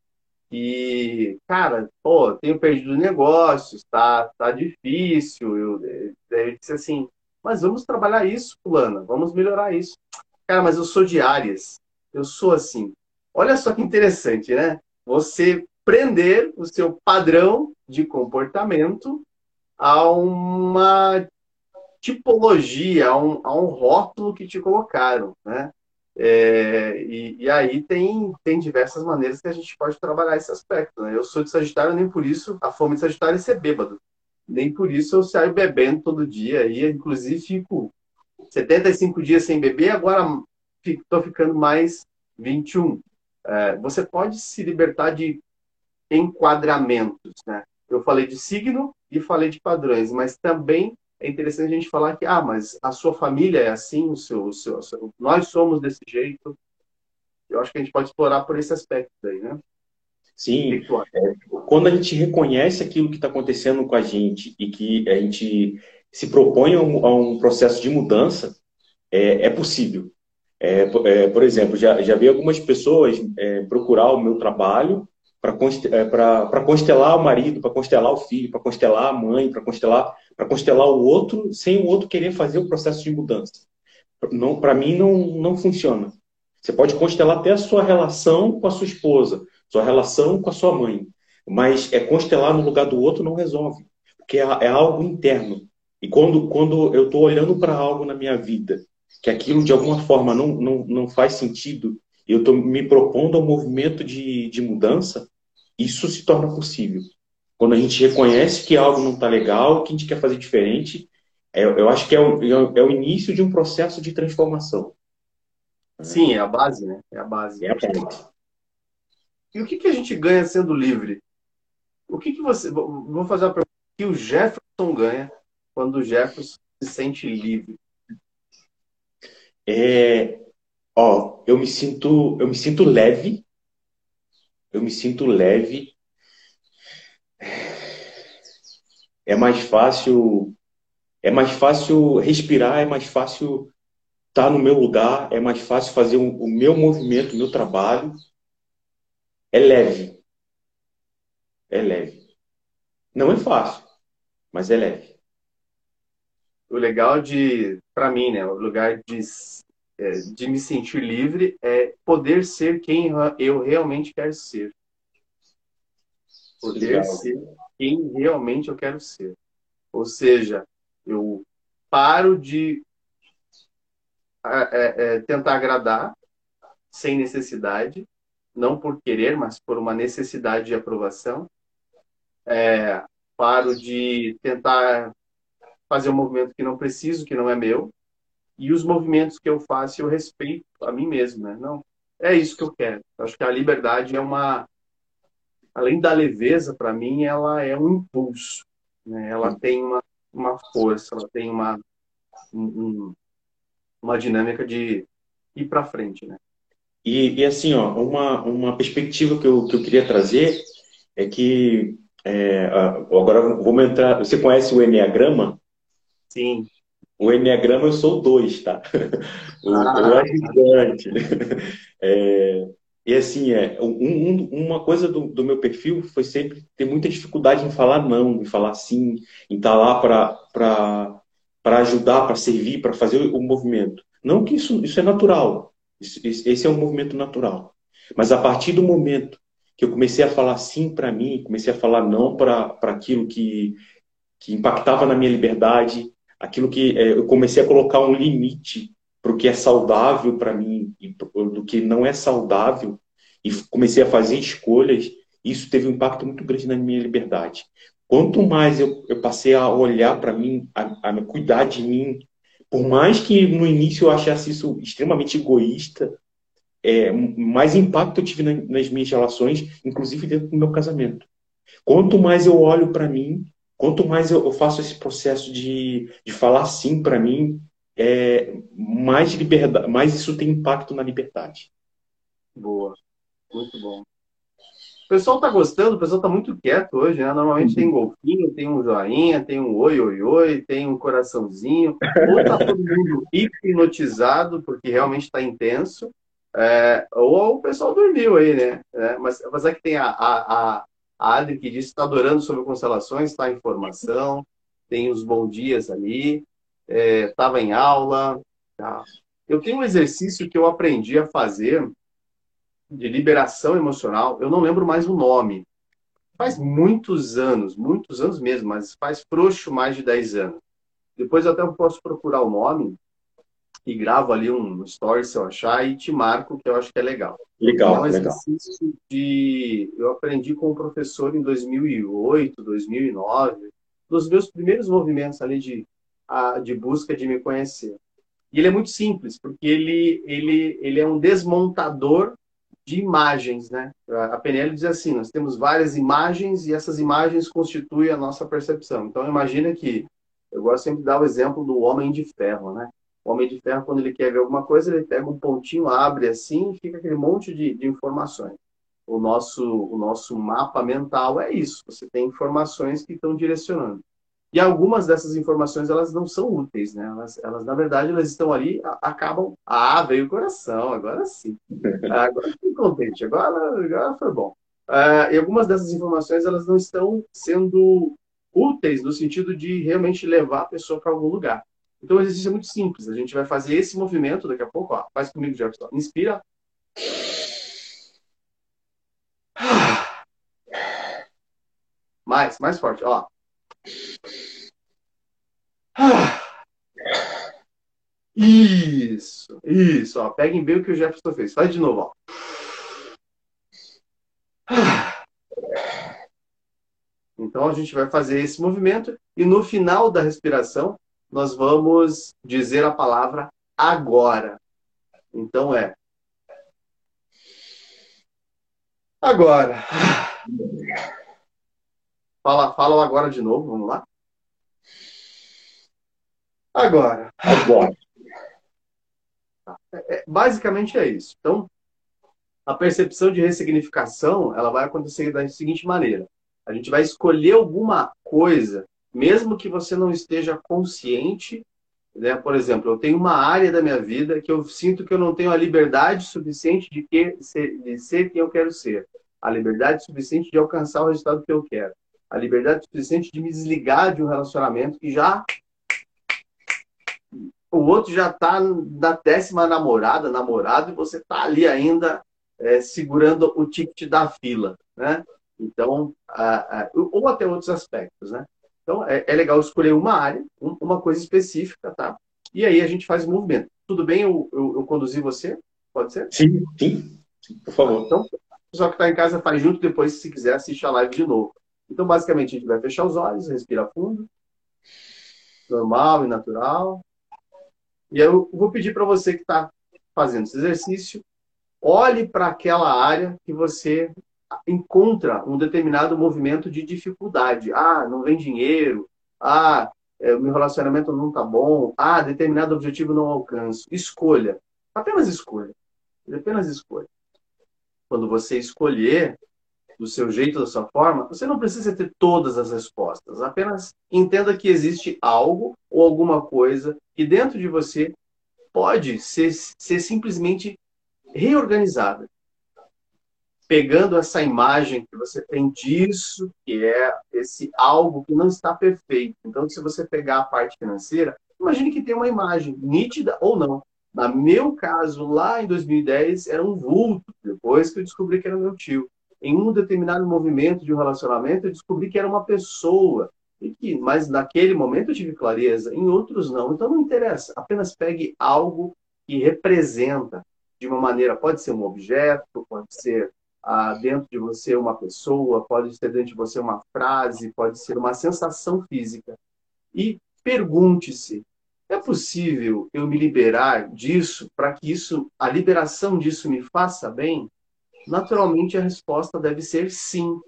E, cara, pô, tenho perdido negócios, tá, tá difícil. Eu, eu disse assim, mas vamos trabalhar isso, fulana, vamos melhorar isso. Cara, mas eu sou de áreas, eu sou assim. Olha só que interessante, né? Você prender o seu padrão de comportamento a uma tipologia, a um, a um rótulo que te colocaram, né? É, e, e, aí tem, tem diversas maneiras que a gente pode trabalhar esse aspecto. Né? Eu sou de Sagitário, nem por isso a fome de Sagitário é ser bêbado. Nem por isso eu saio bebendo todo dia. E, inclusive, fico 75 dias sem beber, agora estou ficando mais 21. É, você pode se libertar de enquadramentos, né? Eu falei de signo e falei de padrões, mas também é interessante a gente falar que, ah, mas a sua família é assim, o seu, o seu, o seu nós somos desse jeito. Eu acho que a gente pode explorar por esse aspecto aí, né? Sim. É, quando a gente reconhece aquilo que está acontecendo com a gente e que a gente se propõe a um, a um processo de mudança, é, é possível. É, é, por exemplo, já, já vi algumas pessoas é, procurar o meu trabalho para é, constelar o marido, para constelar o filho, para constelar a mãe, para constelar, constelar o outro, sem o outro querer fazer o processo de mudança. Para mim, não, não funciona. Você pode constelar até a sua relação com a sua esposa, sua relação com a sua mãe. Mas é constelar no lugar do outro não resolve, porque é, é algo interno. E quando, quando eu estou olhando para algo na minha vida, que aquilo de alguma forma não, não, não faz sentido, eu estou me propondo ao movimento de, de mudança, isso se torna possível. Quando a gente reconhece que algo não está legal, que a gente quer fazer diferente, é, eu acho que é o, é o início de um processo de transformação. Sim, é a base, né? É a base. É a base. E o que, que a gente ganha sendo livre? O que, que você. Vou fazer uma pergunta. O que o Jefferson ganha quando o Jefferson se sente livre? É, ó, eu me sinto, eu me sinto leve. Eu me sinto leve. É mais fácil, é mais fácil respirar, é mais fácil estar no meu lugar, é mais fácil fazer o, o meu movimento, o meu trabalho. É leve. É leve. Não é fácil, mas é leve. O legal de, para mim, né, o lugar de, de me sentir livre é poder ser quem eu realmente quero ser. Poder legal. ser quem realmente eu quero ser. Ou seja, eu paro de é, é, tentar agradar sem necessidade, não por querer, mas por uma necessidade de aprovação. É, paro de tentar fazer um movimento que não preciso, que não é meu, e os movimentos que eu faço eu respeito a mim mesmo, né? Não, é isso que eu quero. Eu acho que a liberdade é uma, além da leveza, para mim, ela é um impulso, né? Ela tem uma, uma força, ela tem uma um, uma dinâmica de ir para frente, né? E, e, assim, ó, uma, uma perspectiva que eu, que eu queria trazer é que é, agora vamos entrar. Você conhece o Enneagrama? Sim. O Enneagrama eu sou dois, tá? O, ah. é gigante. É, e assim, é, um, uma coisa do, do, meu perfil foi sempre ter muita dificuldade em falar não, em falar sim, em estar lá para ajudar, para servir, para fazer o movimento. Não que isso, isso é natural, isso, esse é um movimento natural. Mas a partir do momento que eu comecei a falar sim para mim, comecei a falar não para aquilo que, que impactava na minha liberdade, aquilo que é, eu comecei a colocar um limite para o que é saudável para mim e do que não é saudável, e comecei a fazer escolhas, isso teve um impacto muito grande na minha liberdade. Quanto mais eu, eu passei a olhar para mim, a, a cuidar de mim, por mais que no início eu achasse isso extremamente egoísta, é, mais impacto eu tive na, nas minhas relações, inclusive dentro do meu casamento. Quanto mais eu olho para mim, quanto mais eu, eu, faço esse processo de, de falar sim para mim, é, mais liberdade, mais isso tem impacto na liberdade. Boa, muito bom. O pessoal está gostando, o pessoal está muito quieto hoje, né? Normalmente uhum. tem golfinho, tem um joinha, tem um oi, oi, oi, tem um coraçãozinho. Ou está todo mundo hipnotizado, porque realmente está intenso, é, ou o pessoal dormiu aí, né? É, mas apesar que tem a, a, a, a Adri que disse está adorando sobre constelações, está em formação, tem os bons dias ali, estava é, em aula. Tá. Eu tenho um exercício que eu aprendi a fazer de liberação emocional, eu não lembro mais o nome. Faz muitos anos, muitos anos mesmo, mas faz frouxo mais de 10 anos. Depois eu até posso procurar o nome e gravo ali um story se eu achar e te marco, que eu acho que é legal. Legal, é um exercício legal. de... Eu aprendi com um professor em 2008, 2009, nos meus primeiros movimentos ali de, de busca de me conhecer. E ele é muito simples, porque ele, ele, ele é um desmontador de imagens, né? A PNL diz assim, nós temos várias imagens e essas imagens constituem a nossa percepção. Então imagina que eu gosto sempre de dar o exemplo do homem de ferro, né? O homem de ferro, quando ele quer ver alguma coisa, ele pega um pontinho, abre assim e fica aquele monte de, de informações. O nosso, o nosso mapa mental é isso. Você tem informações que estão direcionando. E algumas dessas informações elas não são úteis, né? Elas, elas na verdade, elas estão ali, acabam. Ah, veio o coração, agora sim. Agora fiquei contente, agora, agora foi bom. Uh, e algumas dessas informações elas não estão sendo úteis no sentido de realmente levar a pessoa para algum lugar. Então o exercício é muito simples. A gente vai fazer esse movimento daqui a pouco. Ó. Faz comigo, Jefferson. Inspira. Mais, mais forte, ó. Isso, isso, ó. Peguem bem o que o Jefferson fez. Faz de novo, ó. Então a gente vai fazer esse movimento e no final da respiração nós vamos dizer a palavra agora. Então é agora. Fala, fala agora de novo, vamos lá. Agora. Agora. É, é, basicamente é isso. Então, a percepção de ressignificação ela vai acontecer da seguinte maneira: a gente vai escolher alguma coisa, mesmo que você não esteja consciente. Né? Por exemplo, eu tenho uma área da minha vida que eu sinto que eu não tenho a liberdade suficiente de, que, de ser quem eu quero ser, a liberdade suficiente de alcançar o resultado que eu quero, a liberdade suficiente de me desligar de um relacionamento que já o outro já está na décima namorada, namorado, e você está ali ainda é, segurando o ticket da fila, né? Então, ou até outros aspectos, né? Então, é, é, legal escolher uma área, uma coisa específica, tá? E aí a gente faz o movimento. Tudo bem eu, eu, eu conduzir você? Pode ser? Sim, sim. Por favor. Então, o pessoal que está em casa faz junto, depois, se quiser, assiste a live de novo. Então, basicamente, a gente vai fechar os olhos, respira fundo. Normal e natural. E eu vou pedir para você que está fazendo esse exercício, olhe para aquela área que você encontra um determinado movimento de dificuldade. Ah, não vem dinheiro. Ah, é, meu relacionamento não está bom. Ah, determinado objetivo não alcanço. Escolha. Apenas escolha. Apenas escolha. Quando você escolher do seu jeito, da sua forma, você não precisa ter todas as respostas. Apenas entenda que existe algo ou alguma coisa que dentro de você pode ser, ser simplesmente reorganizada. Pegando essa imagem que você tem disso, que é esse algo que não está perfeito. Então, se você pegar a parte financeira, imagine que tem uma imagem, nítida ou não. No meu caso, lá em 2010, era um vulto, depois que eu descobri que era meu tio em um determinado movimento de um relacionamento, eu descobri que era uma pessoa. E que, mas naquele momento eu tive clareza, em outros não. Então não interessa. Apenas pegue algo que representa de uma maneira, pode ser um objeto, pode ser ah, dentro de você uma pessoa, pode ser dentro de você uma frase, pode ser uma sensação física. E pergunte-se: é possível eu me liberar disso para que isso, a liberação disso me faça bem? naturalmente a resposta deve ser sim.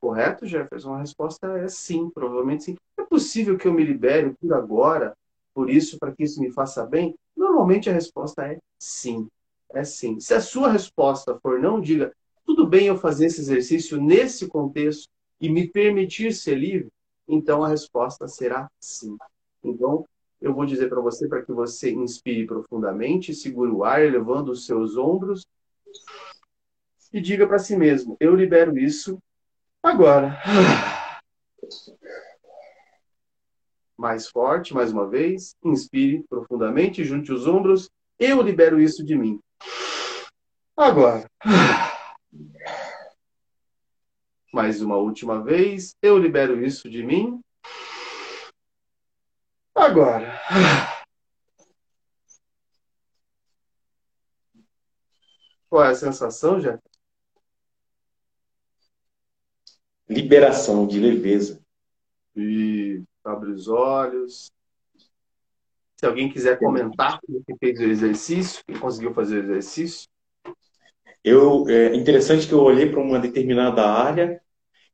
Correto, Jefferson? A resposta é sim, provavelmente sim. É possível que eu me libere por agora, por isso, para que isso me faça bem? Normalmente a resposta é sim. É sim. Se a sua resposta for não, diga, tudo bem eu fazer esse exercício nesse contexto e me permitir ser livre, então a resposta será sim. Então, eu vou dizer para você para que você inspire profundamente, segure o ar, elevando os seus ombros e diga para si mesmo: eu libero isso agora. Mais forte, mais uma vez. Inspire profundamente, junte os ombros. Eu libero isso de mim. Agora. Mais uma última vez. Eu libero isso de mim. Agora. Qual é a sensação, Jeff? liberação, de leveza. E abre os olhos. Se alguém quiser comentar que fez o exercício, que conseguiu fazer o exercício. Eu, é interessante que eu olhei para uma determinada área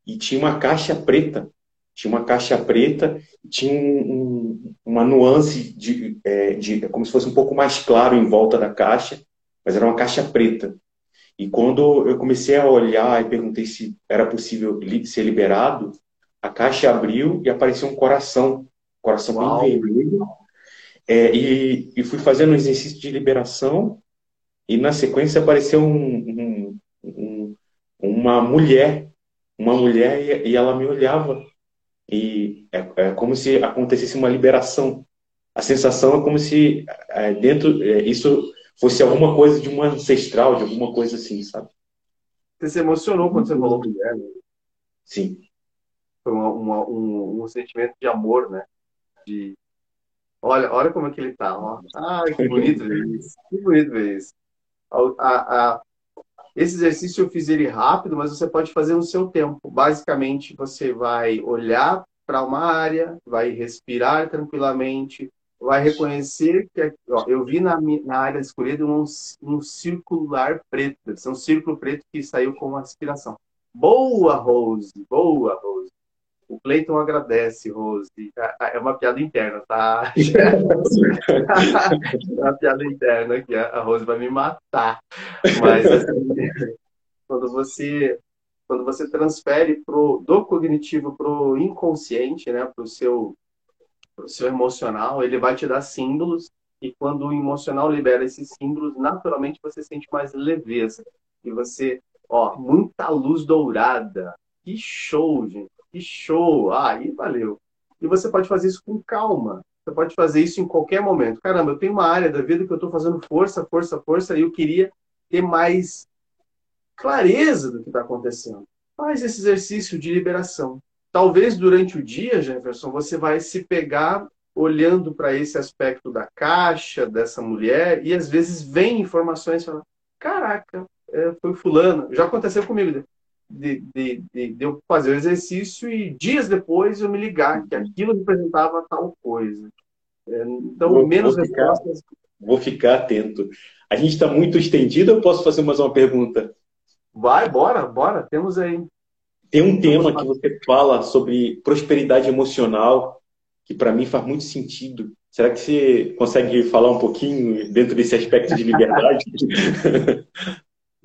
e tinha uma caixa preta. Tinha uma caixa preta, tinha um, uma nuance de, é, de é como se fosse um pouco mais claro em volta da caixa, mas era uma caixa preta. E quando eu comecei a olhar e perguntei se era possível ser liberado, a caixa abriu e apareceu um coração, coração Uau. bem vermelho. É, e, e, fui fazendo um exercício de liberação e na sequência apareceu um, um, um, uma mulher, uma mulher e, e, ela me olhava e é, é, como se acontecesse uma liberação. A sensação é como se é, dentro é, isso fosse alguma coisa de uma ancestral, de alguma coisa assim, sabe? Você se emocionou quando você falou mulher, né? Sim. foi uma, uma, um, um, sentimento de amor, né? De, olha, olha como é que ele tá, ó. Ah, que bonito ver isso. Que bonito ver isso. A, a, a, esse exercício eu fiz ele rápido, mas você pode fazer no seu tempo. Basicamente, você vai olhar para uma área, vai respirar tranquilamente, vai reconhecer que ó, eu vi na, na área escolhida um, um circular preto, é um círculo preto que saiu com uma aspiração. Boa, Rose! Boa, Rose! O Cleiton agradece, Rose. É uma piada interna, tá? é uma piada interna que a Rose vai me matar. Mas assim, quando você quando você transfere pro, do cognitivo para o inconsciente, né, para o seu pro seu emocional, ele vai te dar símbolos e quando o emocional libera esses símbolos, naturalmente você sente mais leveza e você, ó, muita luz dourada. Que show, gente. Que show! Aí ah, valeu. E você pode fazer isso com calma. Você pode fazer isso em qualquer momento. Caramba, eu tenho uma área da vida que eu estou fazendo força, força, força, e eu queria ter mais clareza do que está acontecendo. Faz esse exercício de liberação. Talvez durante o dia, Jefferson, você vai se pegar olhando para esse aspecto da caixa, dessa mulher, e às vezes vem informações falando: caraca, é, foi fulano. Já aconteceu comigo de, de, de, de, eu fazer o exercício e dias depois eu me ligar que aquilo representava tal coisa. É, então, vou, menos vou ficar, respostas. Vou ficar atento. A gente está muito estendido, eu posso fazer mais uma pergunta? Vai, bora, bora, temos aí. Tem um tema que você fala sobre prosperidade emocional, que para mim faz muito sentido. Será que você consegue falar um pouquinho dentro desse aspecto de liberdade?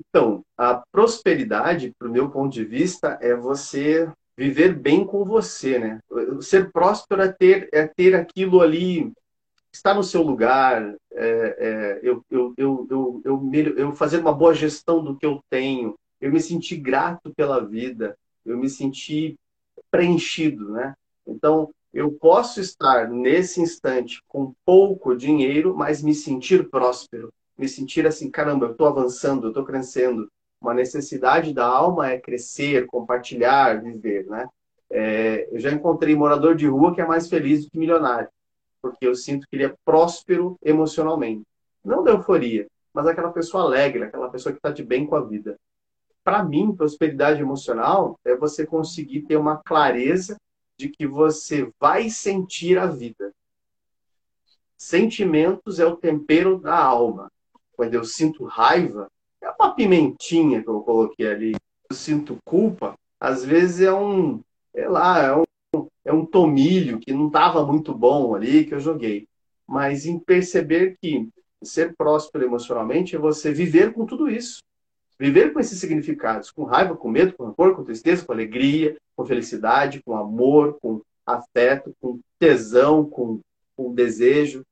Então, a prosperidade, para o meu ponto de vista, é você viver bem com você, né? Ser próspero é ter, é ter aquilo ali, estar no seu lugar, é, é, eu, eu, eu, eu, eu, fazer uma boa gestão do que eu tenho, eu me sentir grato pela vida, eu me sentir preenchido, né? Então, eu posso estar nesse instante com pouco dinheiro, mas me sentir próspero me sentir assim, caramba, eu estou avançando, eu estou crescendo. Uma necessidade da alma é crescer, compartilhar, viver, né? É, eu já encontrei morador de rua que é mais feliz do que milionário, porque eu sinto que ele é próspero emocionalmente. Não da euforia, mas aquela pessoa alegre, aquela pessoa que está de bem com a vida. Para mim, prosperidade emocional é você conseguir ter uma clareza de que você vai sentir a vida. Sentimentos é o tempero da alma quando eu sinto raiva, uma pimentinha que eu coloquei ali. Eu sinto culpa, às vezes é um, sei lá, é um, é um tomilho que não estava muito bom ali que eu joguei. Mas em perceber que ser próspero emocionalmente é você viver com tudo isso. Viver com esses significados, com raiva, com medo, com rancor, com tristeza, com alegria, com felicidade, com amor, com afeto, com tesão, com, com desejo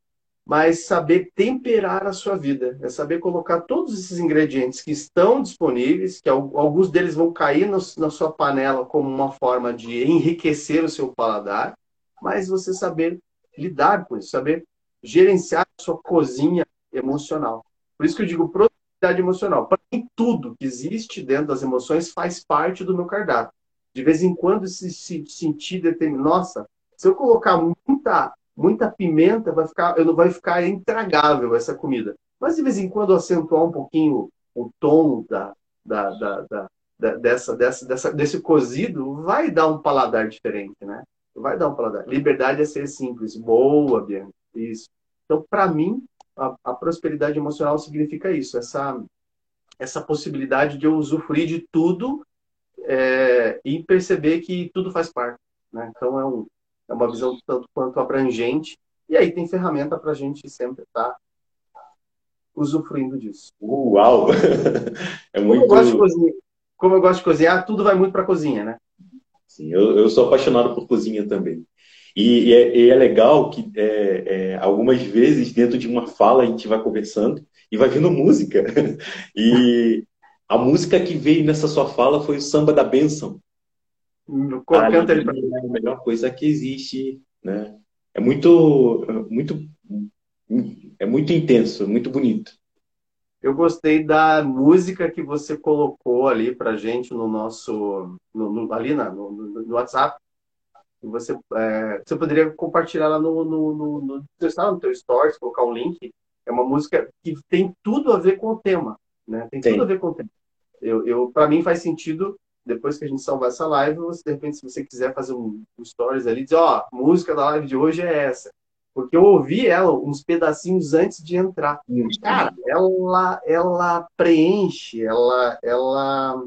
mas saber temperar a sua vida, é saber colocar todos esses ingredientes que estão disponíveis, que alguns deles vão cair no, na sua panela como uma forma de enriquecer o seu paladar, mas você saber lidar com isso, saber gerenciar a sua cozinha emocional. Por isso que eu digo prosperidade emocional. Para mim, tudo que existe dentro das emoções faz parte do meu cardápio. De vez em quando, se, se sentir determinado, nossa, se eu colocar muita muita pimenta, vai ficar, não vai ficar intragável essa comida. Mas de vez em quando acentuar um pouquinho o tom da, da, da, da, dessa, dessa, dessa, desse cozido, vai dar um paladar diferente, né? Vai dar um paladar. Liberdade é ser simples. Boa, Bianca. Isso. Então, para mim, a, a, prosperidade emocional significa isso. Essa, essa possibilidade de eu usufruir de tudo é, e perceber que tudo faz parte. Né? Então, é um, é uma visão tanto quanto abrangente, e aí tem ferramenta para a gente sempre estar tá usufruindo disso. Uau! É muito... Como eu, gosto de cozinhar, como eu gosto de cozinhar, tudo vai muito para a cozinha, né? Sim, eu, eu sou apaixonado por cozinha também. E, e, é, e é, legal que é, é, algumas vezes, dentro de uma fala, a gente vai conversando e vai vendo música. E a música que veio nessa sua fala foi o Samba da Benção. Mim. É a melhor coisa que existe, né? É muito, muito, é muito intenso, muito bonito. Eu gostei da música que você colocou ali para gente no nosso, no, no, ali na, no, no, WhatsApp, você, é, você poderia compartilhar lá no, no, no, no, no, no teu stories, colocar um link. É uma música que tem tudo a ver com o tema, né? Tem tudo a ver com o tema. Eu, eu para mim faz sentido depois que a gente salvar essa live, você, de repente, se você quiser fazer um, um stories ali, dizer, ó, oh, música da live de hoje é essa. Porque eu ouvi ela uns pedacinhos antes de entrar. Cara, ela, ela preenche, ela, ela,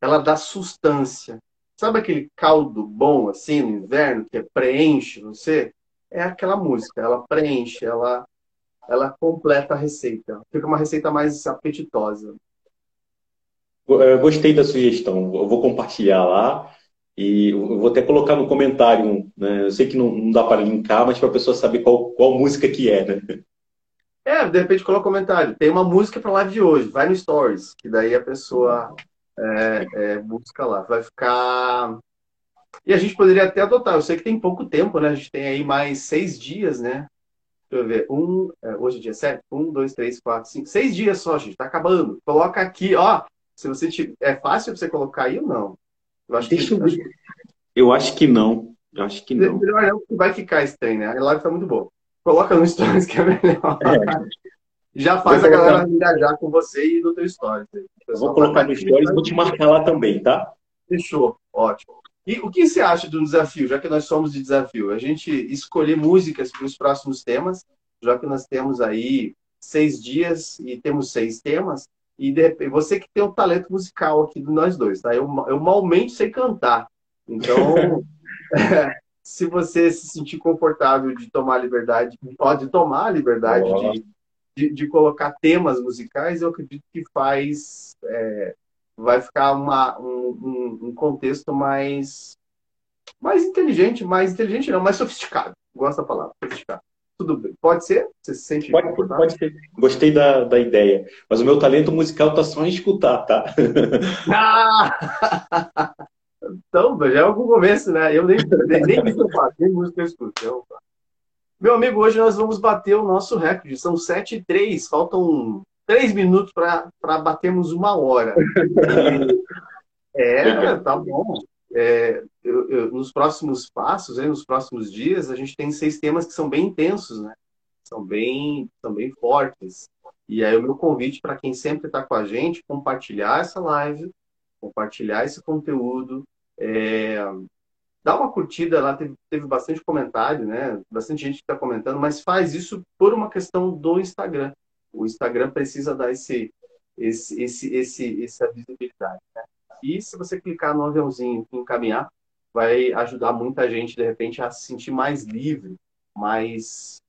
ela dá sustância. Sabe aquele caldo bom, assim, no inverno, que preenche você? É aquela música, ela preenche, ela, ela completa a receita. Fica uma receita mais apetitosa. Eu gostei da sugestão. Eu vou compartilhar lá e eu vou até colocar no comentário. Né? Eu sei que não, dá para linkar, mas para a pessoa saber qual, qual música que é, né? É, de repente coloca um comentário. Tem uma música para live de hoje. Vai no Stories, que daí a pessoa é, é, busca lá. Vai ficar. E a gente poderia até adotar. Eu sei que tem pouco tempo, né? A gente tem aí mais seis dias, né? Deixa eu ver. Um, é, hoje é dia sete? Um, dois, três, quatro, cinco. Seis dias só, gente. Tá acabando. Coloca aqui, ó. Se você tiver, é fácil você colocar aí ou não? Eu acho Deixa que, eu ver. Acho... Eu acho que não. Eu acho que não. Melhor não, que vai ficar estranho, né? A live tá muito boa. Coloca no Stories que é melhor. É. Já faz a galera engajar com você e no teu Stories. vou colocar no Stories e vou te marcar lá também, tá? Fechou. Ótimo. E o que você acha do desafio, já que nós somos de desafio? A gente escolher músicas para os próximos temas, já que nós temos aí seis dias e temos seis temas, e de repente, você que tem o talento musical aqui de nós dois, tá? Eu, eu malmente sei cantar. Então, se você se sentir confortável de tomar liberdade, pode tomar a liberdade de, de, de, colocar temas musicais, eu acredito que faz. É, vai ficar uma, um, um, contexto mais, mais inteligente, mais inteligente não, mais sofisticado. Gosto da palavra, sofisticado. Tudo bem. Pode ser? Você se sente pode, pode ser. Gostei da, da ideia. Mas o meu talento musical tá só em escutar, tá? Ah! então, já é algum começo, né? Eu nem, nem, nem isso eu faço, nem música eu escuto. Eu... Meu amigo, hoje nós vamos bater o nosso recorde. São 7 e 3. Faltam 3 minutos para batermos uma hora. é, tá bom é, eu, eu, nos próximos passos, aí, nos próximos dias, a gente tem seis temas que são bem intensos, né? São bem, são bem fortes. E aí o meu convite para quem sempre está com a gente, compartilhar essa live, compartilhar esse conteúdo, é, dá uma curtida lá, teve, teve bastante comentário, né? Bastante gente está comentando, mas faz isso por uma questão do Instagram. O Instagram precisa dar esse, esse, esse, esse, essa visibilidade. Né? E se você clicar no aviãozinho e encaminhar, vai ajudar muita gente, de repente, a se sentir mais livre, mais,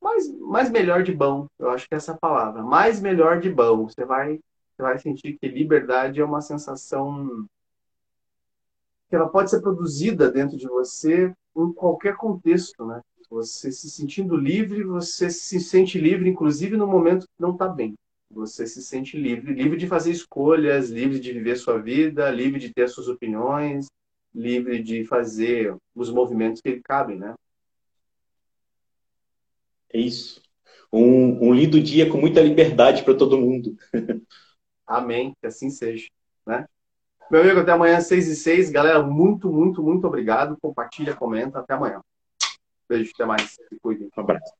mais, mais melhor de bom. Eu acho que é essa palavra. Mais melhor de bom. Você vai, você vai sentir que liberdade é uma sensação que ela pode ser produzida dentro de você em qualquer contexto, né? Você se sentindo livre, você se sente livre, inclusive no momento que não está bem. Você se sente livre, livre de fazer escolhas, livre de viver sua vida, livre de ter suas opiniões, livre de fazer os movimentos que lhe cabem, né? É isso. Um, um lindo dia com muita liberdade para todo mundo. Amém, que assim seja, né? Meu amigo, até amanhã, 6 e 6. Galera, muito, muito, muito obrigado. Compartilha, comenta. Até amanhã. Beijo, até mais. Se cuidem. Um abraço.